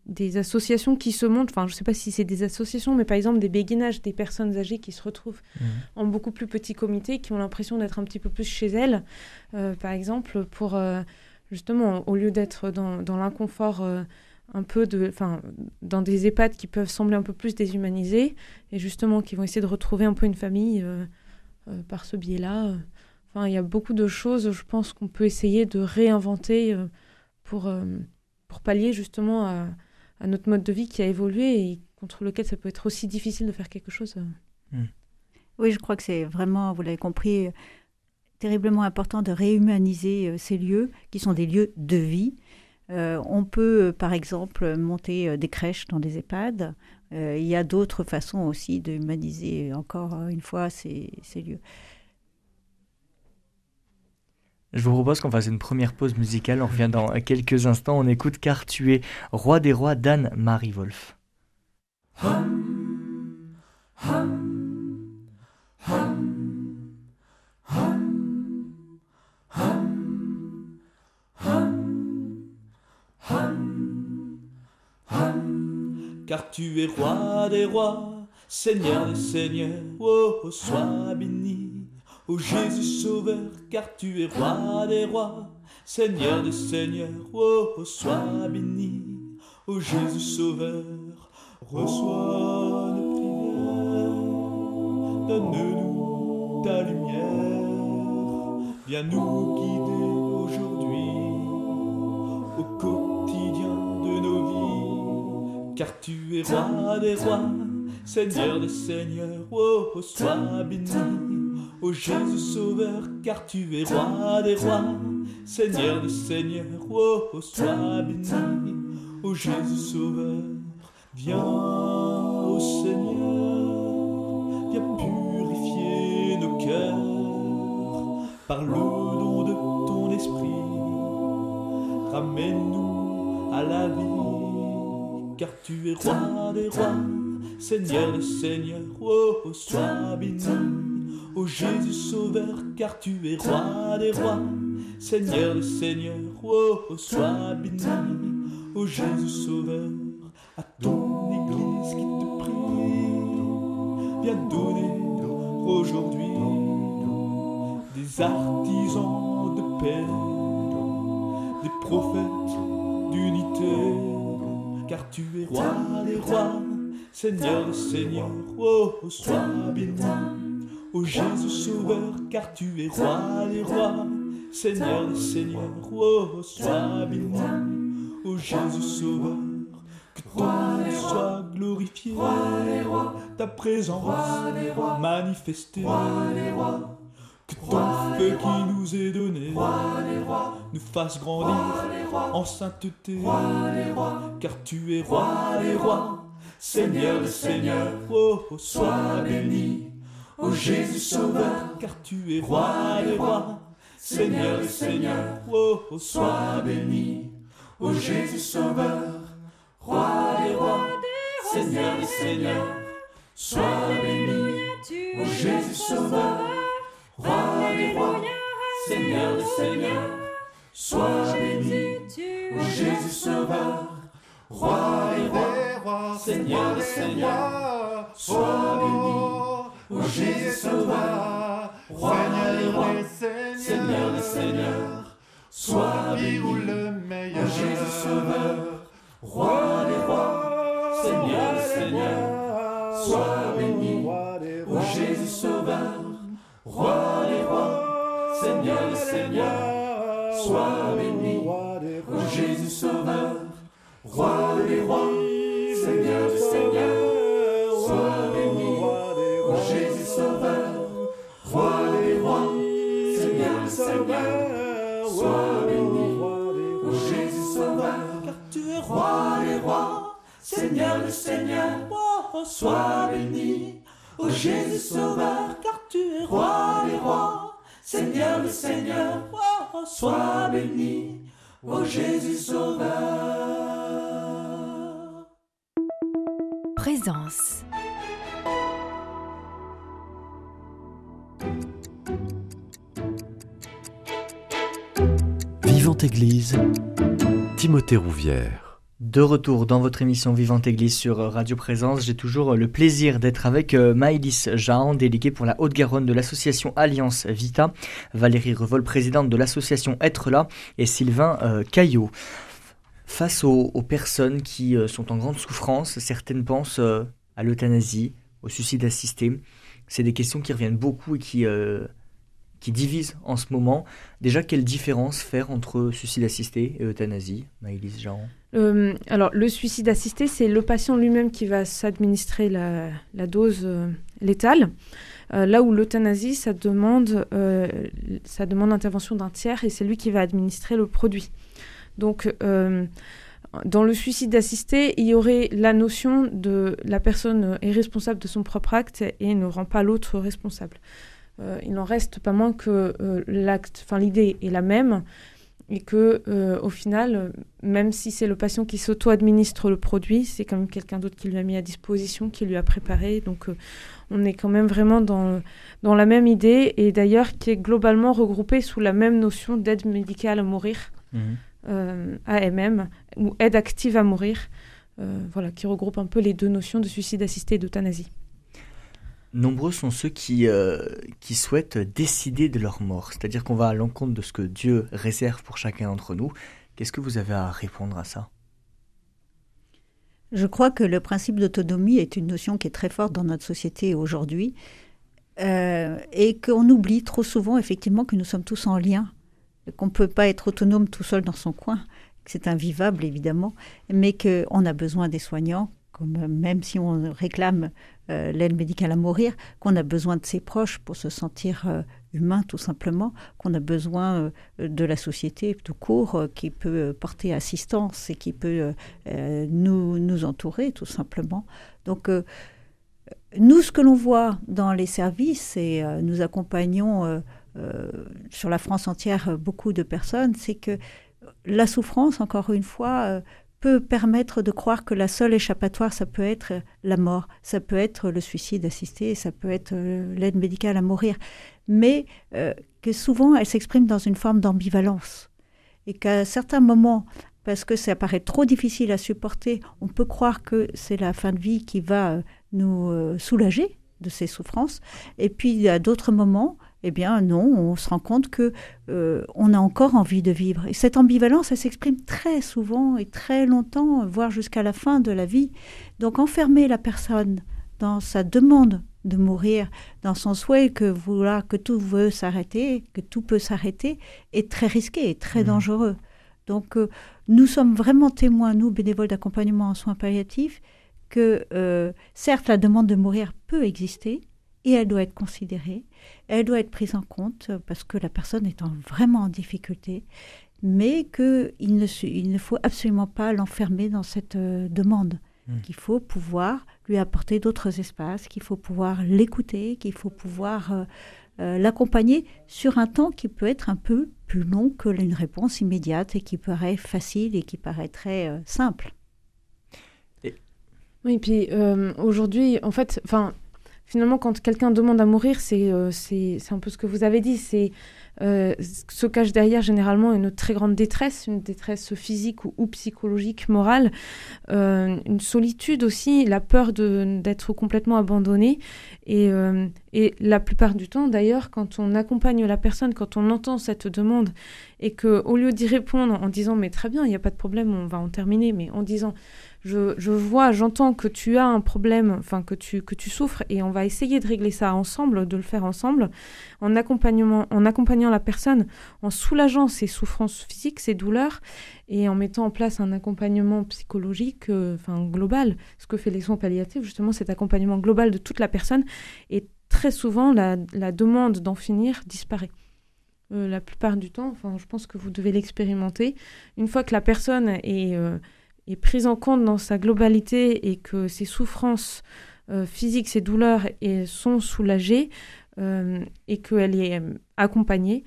des, associations qui se montrent, enfin, je ne sais pas si c'est des associations, mais par exemple des béguinages, des personnes âgées qui se retrouvent mmh. en beaucoup plus petits comités, qui ont l'impression d'être un petit peu plus chez elles, par exemple, pour justement, au lieu d'être dans, dans l'inconfort euh, un peu de, enfin, dans des EHPAD qui peuvent sembler un peu plus déshumanisés, et justement qui vont essayer de retrouver un peu une famille euh, euh, par ce biais-là. Enfin, il y a beaucoup de choses, je pense, qu'on peut essayer de réinventer euh, pour, euh, pour pallier justement à, à, notre mode de vie qui a évolué et contre lequel ça peut être aussi difficile de faire quelque chose. Hmm. Oui, je crois que c'est vraiment, vous l'avez compris, terriblement important de réhumaniser ces lieux qui sont des lieux de vie. on peut, par exemple, monter des crèches dans des EHPAD. il y a d'autres façons aussi de humaniser encore une fois ces, ces lieux. Je vous propose qu'on fasse une première pause musicale. On revient dans quelques instants. On écoute Car tu es roi des rois d'Anne-Marie Wolf. Car tu es roi des rois, Seigneur des seigneurs, oh, sois béni. Ô Jésus Sauveur, car tu es roi des rois, Seigneur des seigneurs, oh, sois béni. Ô Jésus Sauveur, reçois nos prières, donne-nous ta lumière, viens nous guider car tu es roi des rois, Seigneur des seigneurs, oh, sois béni. Ô Jésus Sauveur, car tu es roi des rois, Seigneur des seigneurs, oh, sois béni. Ô Jésus Sauveur, viens, ô Seigneur, viens purifier nos cœurs par le don de ton esprit. Ramène-nous à la vie, car tu es roi des rois, Seigneur des seigneurs, oh, sois béni. Ô Jésus Sauveur, car tu es roi des rois, Seigneur des seigneurs, oh, sois béni. Ô Jésus Sauveur, à ton Église qui te prie, viens donner aujourd'hui des artisans de paix, des prophètes d'unité, car tu es roi des rois, Seigneur des seigneurs, oh, sois béni. Ô Jésus Sauveur, car tu es roi des rois, Seigneur des seigneurs, oh, sois béni. Ô Jésus Sauveur, que ton nom soit glorifié, ta présence manifestée, que ton feu qui nous est donné. Nous fasse grandir en sainteté, car tu es roi. Des rois, Seigneur des seigneurs, oh, sois béni. Ô Jésus Sauveur, car tu es roi des rois, Seigneur des seigneurs, oh, sois béni. Ô Jésus Sauveur, roi des rois, Seigneur des seigneurs, sois béni. Ô Jésus Sauveur, roi des rois, Seigneur des seigneurs, sois béni. Ô Jésus Sauveur, roi des rois, Seigneur des seigneurs, sois béni. Ô Jésus Sauveur, Roi des rois, Seigneur des seigneurs, sois béni. Ô Jésus Sauveur, Roi des rois, Seigneur des seigneurs, sois béni. Ô Jésus Sauveur, Roi des rois, Seigneur des seigneurs, sois béni. Ô Jésus Sauveur, Roi des rois, Seigneur des seigneurs, sois béni. Ô Jésus Sauveur, Roi des rois, Seigneur des seigneurs, sois béni. Ô Jésus Sauveur, car tu es roi des rois, Seigneur oh, sois béni. Ô Jésus Sauveur, car tu es roi des rois, Seigneur des seigneurs, oh, sois béni. Ô Jésus Sauveur. Présence. Vivante Église, Timothée Rouvière. De retour dans votre émission Vivante Église sur Radio Présence, j'ai toujours le plaisir d'être avec euh, Maëlys Jean, déléguée pour la Haute-Garonne de l'association Alliance Vita, Valérie Revol, présidente de l'association Être là, et Sylvain euh, Caillot. Face aux, personnes qui euh, sont en grande souffrance, certaines pensent euh, à l'euthanasie, au suicide assisté. C'est des questions qui reviennent beaucoup et qui, euh, qui divise en ce moment. Déjà, quelle différence faire entre suicide assisté et euthanasie, Jaron euh, alors, le suicide assisté, c'est le patient lui-même qui va s'administrer la, dose euh, létale. Euh, là où l'euthanasie, ça demande, ça demande l'intervention d'un tiers et c'est lui qui va administrer le produit. Donc, dans le suicide assisté, il y aurait la notion de la personne est responsable de son propre acte et ne rend pas l'autre responsable. Il n'en reste pas moins que l'acte, enfin l'idée est la même, et que euh, au final, même si c'est le patient qui s'auto-administre le produit, c'est quand même quelqu'un d'autre qui lui a mis à disposition, qui lui a préparé. Donc euh, on est quand même vraiment dans, dans la même idée et d'ailleurs qui est globalement regroupée sous la même notion d'aide médicale à mourir, mmh. euh, AMM, ou aide active à mourir, voilà, qui regroupe un peu les deux notions de suicide assisté et d'euthanasie. Nombreux sont ceux qui, euh, qui souhaitent décider de leur mort, c'est-à-dire qu'on va à l'encontre de ce que Dieu réserve pour chacun d'entre nous. Qu'est-ce que vous avez à répondre à ça? Je crois que le principe d'autonomie est une notion qui est très forte dans notre société aujourd'hui euh, et qu'on oublie trop souvent effectivement que nous sommes tous en lien, qu'on ne peut pas être autonome tout seul dans son coin, que c'est invivable évidemment, mais qu'on a besoin des soignants, comme même si on réclame euh, l'aide médicale à mourir, qu'on a besoin de ses proches pour se sentir euh, humain tout simplement, qu'on a besoin euh, de la société tout court qui peut porter assistance et qui peut nous, nous entourer tout simplement. Donc nous, ce que l'on voit dans les services, et nous accompagnons sur la France entière beaucoup de personnes, c'est que la souffrance, encore une fois, permettre de croire que la seule échappatoire, ça peut être la mort, ça peut être le suicide assisté, ça peut être euh, l'aide médicale à mourir, mais euh, que souvent elle s'exprime dans une forme d'ambivalence. Et qu'à certains moments, parce que ça paraît trop difficile à supporter, on peut croire que c'est la fin de vie qui va euh, nous soulager de ces souffrances. Et puis à d'autres moments, eh bien non, on se rend compte que euh, on a encore envie de vivre. Et cette ambivalence, elle s'exprime très souvent et très longtemps, voire jusqu'à la fin de la vie. Donc enfermer la personne dans sa demande de mourir, dans son souhait que vouloir que tout veut s'arrêter, que tout peut s'arrêter, est très risqué et très mmh. dangereux. Donc euh, nous sommes vraiment témoins, nous, bénévoles d'accompagnement en soins palliatifs, que euh, certes la demande de mourir peut exister, et elle doit être considérée, elle doit être prise en compte parce que la personne est vraiment en difficulté, mais qu'il ne, il ne faut absolument pas l'enfermer dans cette euh, demande, mmh. qu'il faut pouvoir lui apporter d'autres espaces, qu'il faut pouvoir l'écouter, qu'il faut pouvoir euh, euh, l'accompagner sur un temps qui peut être un peu plus long que une réponse immédiate et qui paraît facile et qui paraîtrait simple. Oui, puis aujourd'hui, en fait, enfin, finalement, quand quelqu'un demande à mourir, c'est euh, c'est un peu ce que vous avez dit. C'est euh, se cache derrière généralement une très grande détresse, une détresse physique ou, psychologique, morale, euh, une solitude aussi, la peur d'être complètement abandonné. Et, et, la plupart du temps, d'ailleurs, quand on accompagne la personne, quand on entend cette demande et que au lieu d'y répondre en disant mais très bien, il n'y a pas de problème, on va en terminer, mais en disant je, vois, j'entends que tu as un problème, enfin que tu, que tu souffres, et on va essayer de régler ça ensemble, de le faire ensemble, en, accompagnement, en accompagnant la personne, en soulageant ses souffrances physiques, ses douleurs, et en mettant en place un accompagnement psychologique, euh, global. Ce que fait les soins palliatifs, justement, cet accompagnement global de toute la personne, et très souvent la, demande d'en finir disparaît. Euh, la plupart du temps, enfin, je pense que vous devez l'expérimenter. Une fois que la personne est euh, est prise en compte dans sa globalité et que ses souffrances euh, physiques, ses douleurs et, sont soulagées euh, et qu'elle est euh, accompagnée,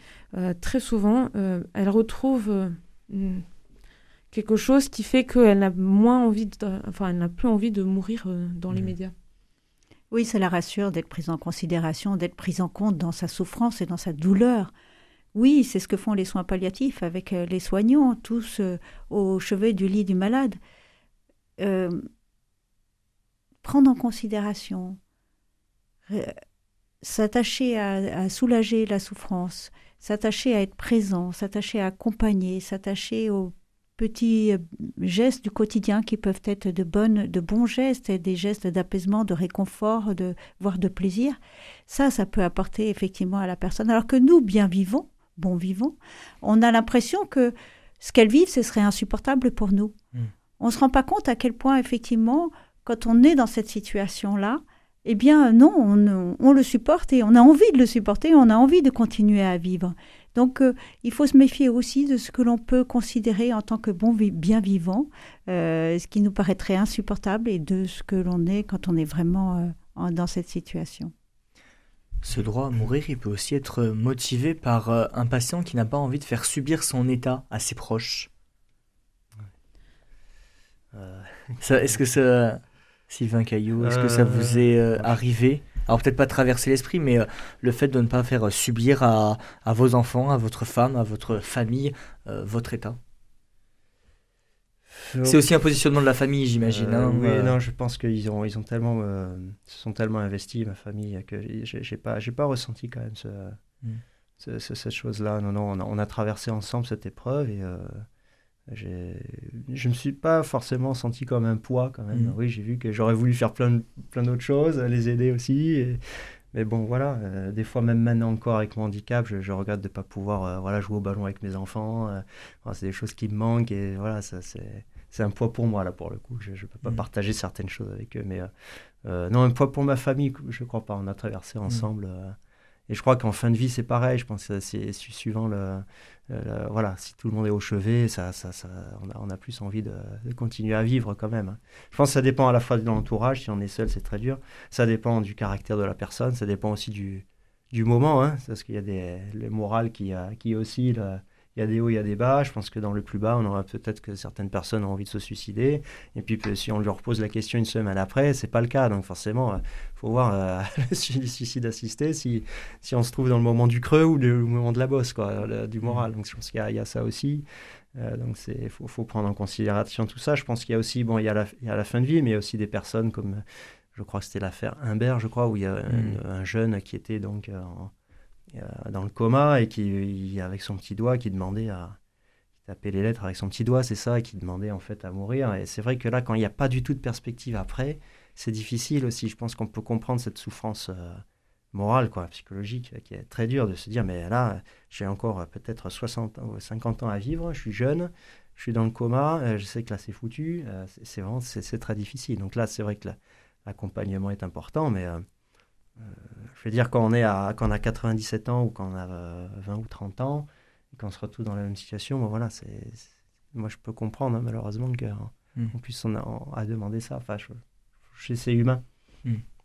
très souvent, elle retrouve quelque chose qui fait qu'elle n'a moins envie, de, enfin, elle n'a plus envie de mourir dans les mmh. médias. Oui, ça la rassure d'être prise en considération, d'être prise en compte dans sa souffrance et dans sa douleur. Oui, c'est ce que font les soins palliatifs avec euh, les soignants, tous euh, au chevet du lit du malade. Euh, prendre en considération, s'attacher à, soulager la souffrance, s'attacher à être présent, s'attacher à accompagner, s'attacher au petits gestes du quotidien qui peuvent être de, bonnes, de bons gestes, des gestes d'apaisement, de réconfort, de, voire de plaisir. Ça, ça peut apporter effectivement à la personne. Alors que nous, bien vivants, bon vivants, on a l'impression que ce qu'elles vivent, ce serait insupportable pour nous. Mm. On ne se rend pas compte à quel point, effectivement, quand on est dans cette situation-là, eh bien non, on, on, le supporte et on a envie de le supporter, on a envie de continuer à vivre. Donc, euh, il faut se méfier aussi de ce que l'on peut considérer en tant que bon bien vivant, euh, ce qui nous paraîtrait insupportable, et de ce que l'on est quand on est vraiment euh, dans cette situation. Ce droit à mourir, il peut aussi être motivé par un patient qui n'a pas envie de faire subir son état à ses proches. Est-ce que ça, Sylvain Caillou, est-ce que ça vous est arrivé? Alors peut-être pas traverser l'esprit, mais euh, le fait de ne pas faire subir à, vos enfants, à votre femme, à votre famille, euh, votre état. C'est aussi un positionnement de la famille, j'imagine. Euh, hein, oui, non, je pense qu'ils ont, ils ont tellement, se sont tellement investis, ma famille, que j'ai pas, j'ai pas ressenti quand même ce, hmm. cette chose-là. Non, non, on a, on a, traversé ensemble cette épreuve et je me suis pas forcément senti comme un poids quand même. Mm. Oui, j'ai vu que j'aurais voulu faire plein, plein d'autres choses, les aider aussi. Mais bon, voilà, euh, des fois, même maintenant encore avec mon handicap, je, regrette de ne pas pouvoir euh, voilà, jouer au ballon avec mes enfants. Euh. c'est des choses qui me manquent et voilà, ça, c'est, c'est un poids pour moi, là, pour le coup. Je ne peux pas mm. partager certaines choses avec eux. Mais non, un poids pour ma famille, je ne crois pas. On a traversé mm. ensemble. Et je crois qu'en fin de vie, c'est pareil. Je pense que c'est suivant le, voilà, si tout le monde est au chevet, ça, ça, ça on, a, on, a, plus envie de, continuer à vivre quand même. Hein. Je pense que ça dépend à la fois de l'entourage, si on est seul, c'est très dur. Ça dépend du caractère de la personne, ça dépend aussi du, du moment, hein, parce qu'il y a des les morales qui, euh, qui oscillent euh, il y a des hauts, il y a des bas. Je pense que dans le plus bas, on aura peut-être que certaines personnes ont envie de se suicider. Et puis, si on leur pose la question une semaine après, c'est pas le cas. Donc, forcément, il euh, faut voir euh, le suicide assisté si, si on se trouve dans le moment du creux ou le moment de la bosse, quoi, du moral. Donc, je pense qu'il y, a ça aussi. Euh, donc, il faut, faut, prendre en considération tout ça. Je pense qu'il y a aussi, bon, il y a, la, il y a la fin de vie, mais il y a aussi des personnes comme, je crois que c'était l'affaire Humbert, je crois, où il y a mmh. un, jeune qui était donc en euh, dans le coma et qui, avec son petit doigt, qui demandait à taper les lettres avec son petit doigt, c'est ça, et qui demandait en fait à mourir. Et c'est vrai que là, quand il n'y a pas du tout de perspective après, c'est difficile aussi. Je pense qu'on peut comprendre cette souffrance euh, morale, quoi, psychologique, qui est très dure de se dire, mais là, j'ai encore euh, peut-être 60 ou 50 ans à vivre, je suis jeune, je suis dans le coma, je sais que là, c'est foutu, c'est vraiment, c'est très difficile. Donc là, c'est vrai que l'accompagnement est important, mais je veux dire, quand on, est à, quand on a 97 ans ou quand on a 20 euh, ou 30 ans, et qu'on se retrouve dans la même situation, voilà, c'est, moi je peux comprendre hein, malheureusement qu'on hmm. puisse en, à demander ça. Enfin, je, c'est humain.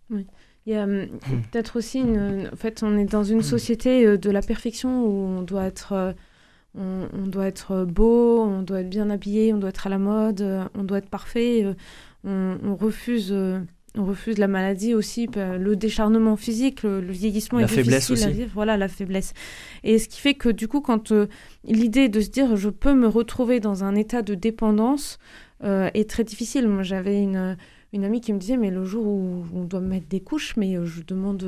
Oui. Il y a hum, peut-être aussi une. En fait, on est dans une société euh, de la perfection où on doit être. Euh, on, doit être beau, on doit être bien habillé, on doit être à la mode, on doit être parfait. On, on refuse on refuse la maladie aussi, bah, le décharnement physique, le, vieillissement la faiblesse aussi. Voilà, la faiblesse. Et ce qui fait que du coup, quand euh, l'idée de se dire je peux me retrouver dans un état de dépendance euh, est très difficile. Moi, j'avais une, une amie qui me disait mais le jour où on doit mettre des couches, mais euh, je demande,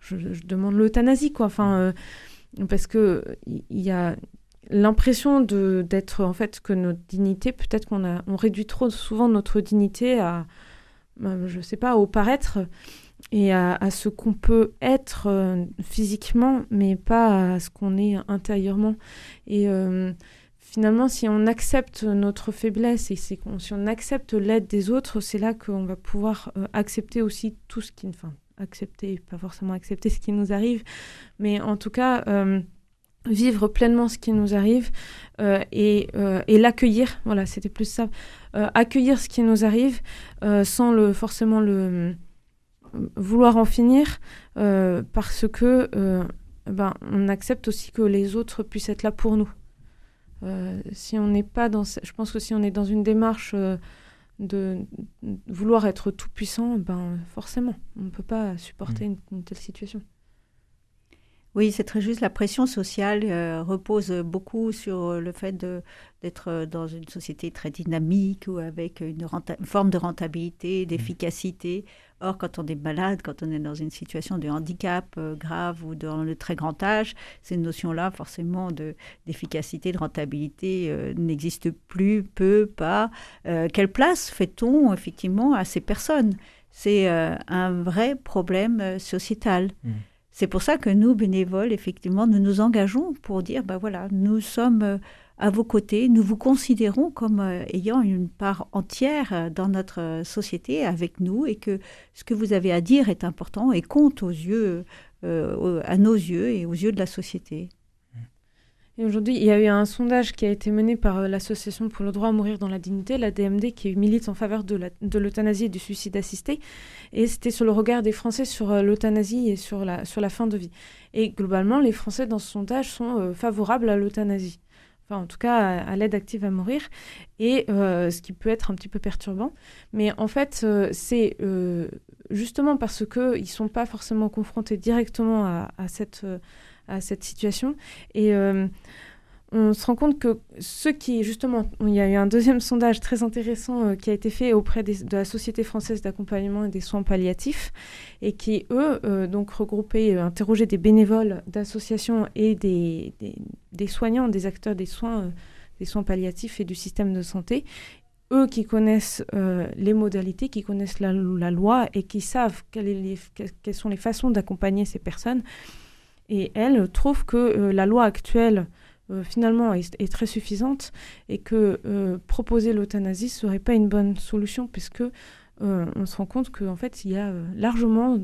je, demande l'euthanasie quoi. Enfin, parce que il y a l'impression de d'être en fait que notre dignité, peut-être qu'on a, on réduit trop souvent notre dignité à euh, je sais pas, au paraître et à, ce qu'on peut être euh, physiquement, mais pas à ce qu'on est intérieurement. Et euh, finalement, si on accepte notre faiblesse et si on accepte l'aide des autres, c'est là qu'on va pouvoir accepter aussi tout ce qui... Enfin, accepter, pas forcément accepter ce qui nous arrive, mais en tout cas vivre pleinement ce qui nous arrive euh, et, euh, et l'accueillir. Voilà, c'était plus ça. Euh, accueillir ce qui nous arrive sans le, forcément le vouloir en finir parce que ben, on accepte aussi que les autres puissent être là pour nous. si on n'est pas dans, je pense que si on est dans une démarche de vouloir être tout puissant, ben forcément, on ne peut pas supporter mmh. une telle situation. Oui, c'est très juste. La pression sociale euh, repose beaucoup sur le fait d'être dans une société très dynamique ou avec une, forme de rentabilité, d'efficacité. Or, quand on est malade, quand on est dans une situation de handicap euh, grave ou dans le très grand âge, ces notions-là, forcément, d'efficacité, de, rentabilité euh, n'existent plus, peu, pas. Euh, quelle place fait-on effectivement à ces personnes? C'est un vrai problème sociétal. Mmh. C'est pour ça que nous, bénévoles, effectivement, nous nous engageons pour dire, ben voilà, nous sommes à vos côtés. Nous vous considérons comme euh, ayant une part entière euh, dans notre euh, société avec nous et que ce que vous avez à dire est important et compte aux yeux, à nos yeux et aux yeux de la société. Aujourd'hui, il y a eu un sondage qui a été mené par l'Association pour le droit à mourir dans la dignité, la DMD, qui milite en faveur de l'euthanasie et du suicide assisté. Et c'était sur le regard des Français sur l'euthanasie et sur la, fin de vie. Et globalement, les Français dans ce sondage sont favorables à l'euthanasie en tout cas à, l'aide active à mourir, et euh, ce qui peut être un petit peu perturbant. Mais en fait, euh, c'est euh, justement parce qu'ils ne sont pas forcément confrontés directement à cette, à cette situation. Et on se rend compte que ceux qui, justement, il y a eu un deuxième sondage très intéressant euh, qui a été fait auprès de la Société française d'accompagnement et des soins palliatifs, et qui, eux, euh, donc regroupaient, euh, interrogeaient des bénévoles d'associations et des, des, soignants, des acteurs des soins, des soins palliatifs et du système de santé. Eux qui connaissent les modalités, qui connaissent la, loi et qui savent quelles sont les façons d'accompagner ces personnes. Et elles trouvent que la loi actuelle euh, finalement est, très suffisante et que euh, proposer l'euthanasie serait pas une bonne solution puisque euh, on se rend compte qu'en fait il y a largement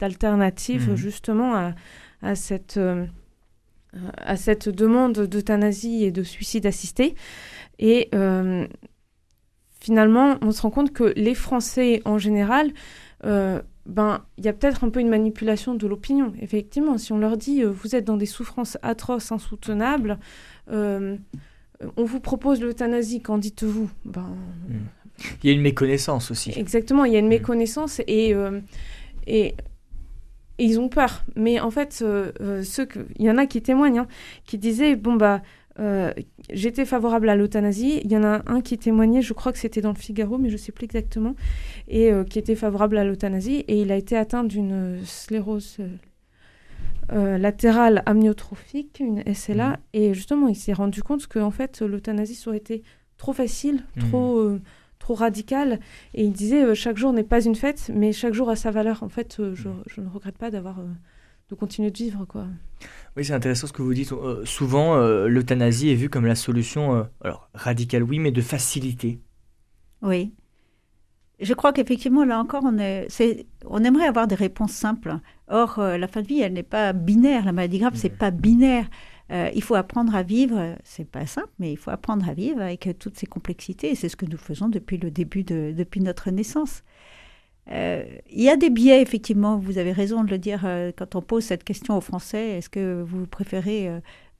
d'alternatives mmh. justement à, à cette à cette demande d'euthanasie et de suicide assisté et finalement on se rend compte que les Français en général ben, il y a peut-être un peu une manipulation de l'opinion. Effectivement, si on leur dit euh, vous êtes dans des souffrances atroces, insoutenables, euh, on vous propose l'euthanasie, qu'en dites-vous? Ben, hmm. Il y a une méconnaissance aussi. Exactement, il y a une hmm. méconnaissance et, euh, et, ils ont peur. Mais en fait, ceux que, il y en a qui témoignent, hein, qui disaient bon bah euh, j'étais favorable à l'euthanasie. Il y en a un qui témoignait, je crois que c'était dans le Figaro, mais je ne sais plus exactement, et euh, qui était favorable à l'euthanasie. Et il a été atteint d'une sclérose euh, latérale amyotrophique, une SLA. Mmh. Et justement, il s'est rendu compte qu'en fait, l'euthanasie aurait été trop facile, mmh. trop, trop radicale. Et il disait, chaque jour n'est pas une fête, mais chaque jour a sa valeur. En fait, je, mmh. je, ne regrette pas d'avoir de continuer de vivre. quoi. Oui, c'est intéressant ce que vous dites. Euh, souvent, euh, l'euthanasie est vue comme la solution, euh, alors radicale, oui, mais de facilité. Oui. Je crois qu'effectivement, là encore, on, est, on aimerait avoir des réponses simples. Or, la fin de vie, elle n'est pas binaire. La maladie grave, c'est pas binaire. il faut apprendre à vivre. C'est pas simple, mais il faut apprendre à vivre avec toutes ces complexités. Et c'est ce que nous faisons depuis le début de, depuis notre naissance. Euh, il y a des biais, effectivement, vous avez raison de le dire euh, quand on pose cette question aux Français. Est-ce que vous préférez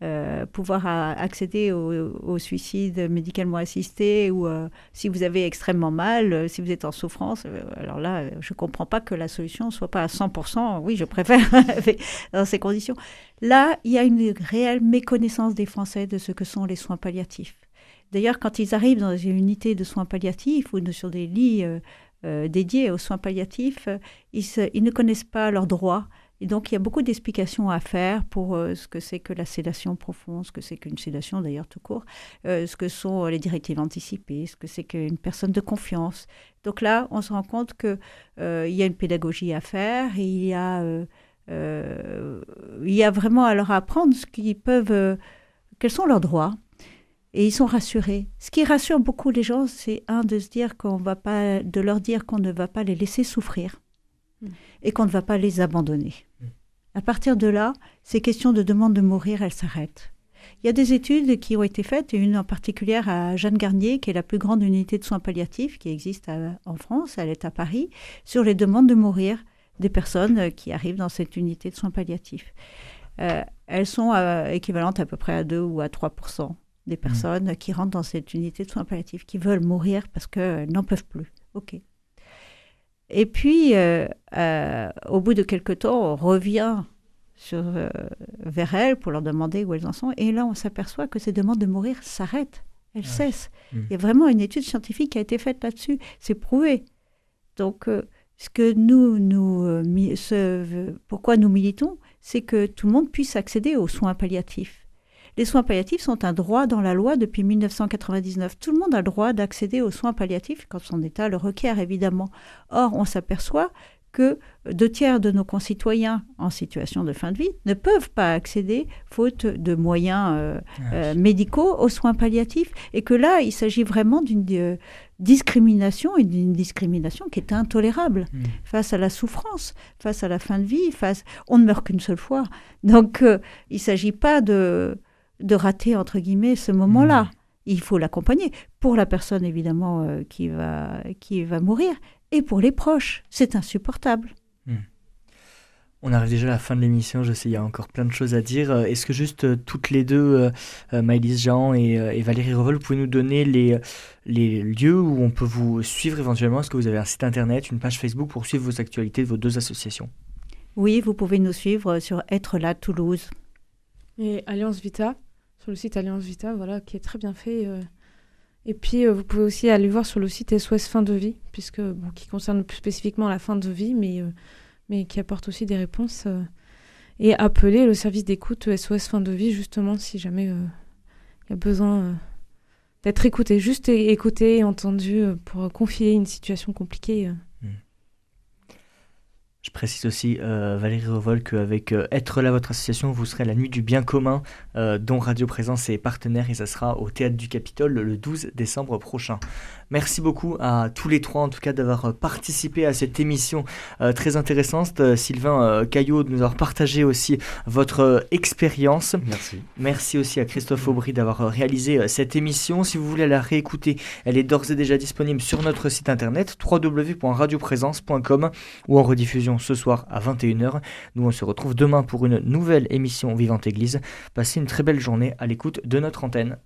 euh, pouvoir accéder au, suicide médicalement assisté ou si vous avez extrêmement mal, si vous êtes en souffrance Alors là, je ne comprends pas que la solution ne soit pas à 100%. Oui, je préfère dans ces conditions. Là, il y a une réelle méconnaissance des Français de ce que sont les soins palliatifs. D'ailleurs, quand ils arrivent dans une unité de soins palliatifs ou sur des lits dédiés aux soins palliatifs, euh, ils, ne connaissent pas leurs droits. Et donc, il y a beaucoup d'explications à faire pour euh, ce que c'est que la sédation profonde, ce que c'est qu'une sédation d'ailleurs tout court, ce que sont les directives anticipées, ce que c'est qu'une personne de confiance. Donc là, on se rend compte qu'il y a une pédagogie à faire, il y a, il y a vraiment à leur apprendre ce qu'ils peuvent, quels sont leurs droits, et ils sont rassurés. Ce qui rassure beaucoup les gens, c'est un de se dire qu'on va pas, de leur dire qu'on ne va pas les laisser souffrir mm. et qu'on ne va pas les abandonner. Mm. À partir de là, ces questions de demande de mourir, elles s'arrêtent. Il y a des études qui ont été faites, et une en particulier à Jeanne Garnier, qui est la plus grande unité de soins palliatifs qui existe en France, elle est à Paris, sur les demandes de mourir des personnes qui arrivent dans cette unité de soins palliatifs. Euh, elles sont euh, équivalentes à peu près à 2 ou à 3 des mmh. personnes qui rentrent dans cette unité de soins palliatifs, qui veulent mourir parce qu'elles n'en peuvent plus. OK. Et puis, euh, euh, au bout de quelque temps, on revient sur, euh, vers elles pour leur demander où elles en sont. Et là, on s'aperçoit que ces demandes de mourir s'arrêtent. Elles cessent. Mmh. Il y a vraiment une étude scientifique qui a été faite là-dessus. C'est prouvé. Donc, ce que nous, nous ce, pourquoi nous militons, c'est que tout le monde puisse accéder aux soins palliatifs. Les soins palliatifs sont un droit dans la loi depuis 1999. Tout le monde a le droit d'accéder aux soins palliatifs quand son état le requiert, évidemment. Or, on s'aperçoit que deux tiers de nos concitoyens en situation de fin de vie ne peuvent pas accéder, faute de moyens euh, ah euh, médicaux, aux soins palliatifs, et que là, il s'agit vraiment d'une euh, discrimination, et d'une discrimination qui est intolérable hmm. face à la souffrance, face à la fin de vie, face... On ne meurt qu'une seule fois. Donc, il ne s'agit pas de de rater, entre guillemets, ce moment-là. Mmh. Il faut l'accompagner pour la personne, évidemment, euh, qui, va, qui va mourir, et pour les proches. C'est insupportable. Mmh. On arrive déjà à la fin de l'émission, je sais, il y a encore plein de choses à dire. Euh, est-ce que juste euh, toutes les deux, Maëlys Jean et, Valérie Revol, vous pouvez nous donner les, les lieux où on peut vous suivre éventuellement? Est-ce que vous avez un site internet, une page Facebook pour suivre vos actualités de vos deux associations? Oui, vous pouvez nous suivre sur Être là Toulouse. Et Alliance Vita sur le site Alliance Vita, voilà, qui est très bien fait. Euh. Et puis, euh, vous pouvez aussi aller voir sur le site SOS Fin de Vie, puisque, bon, qui concerne plus spécifiquement la fin de vie, mais, euh, mais qui apporte aussi des réponses. et appeler le service d'écoute SOS Fin de Vie, justement, si jamais il y a besoin d'être écouté, juste écouté et entendu pour confier une situation compliquée. Je précise aussi, euh, Valérie Revol, qu'avec euh, Être là, votre association, vous serez à la nuit du bien commun, euh, dont Radio Présence est partenaire, et ça sera au Théâtre du Capitole le 12 décembre prochain. Merci beaucoup à tous les trois, en tout cas, d'avoir participé à cette émission très intéressante. Sylvain Caillot, de nous avoir partagé aussi votre expérience. Merci. Merci aussi à Christophe Aubry d'avoir réalisé cette émission. Si vous voulez la réécouter, elle est d'ores et déjà disponible sur notre site internet www.radioprésence.com ou en rediffusion ce soir à 21h. Nous, on se retrouve demain pour une nouvelle émission Vivante Église. Passez une très belle journée à l'écoute de notre antenne.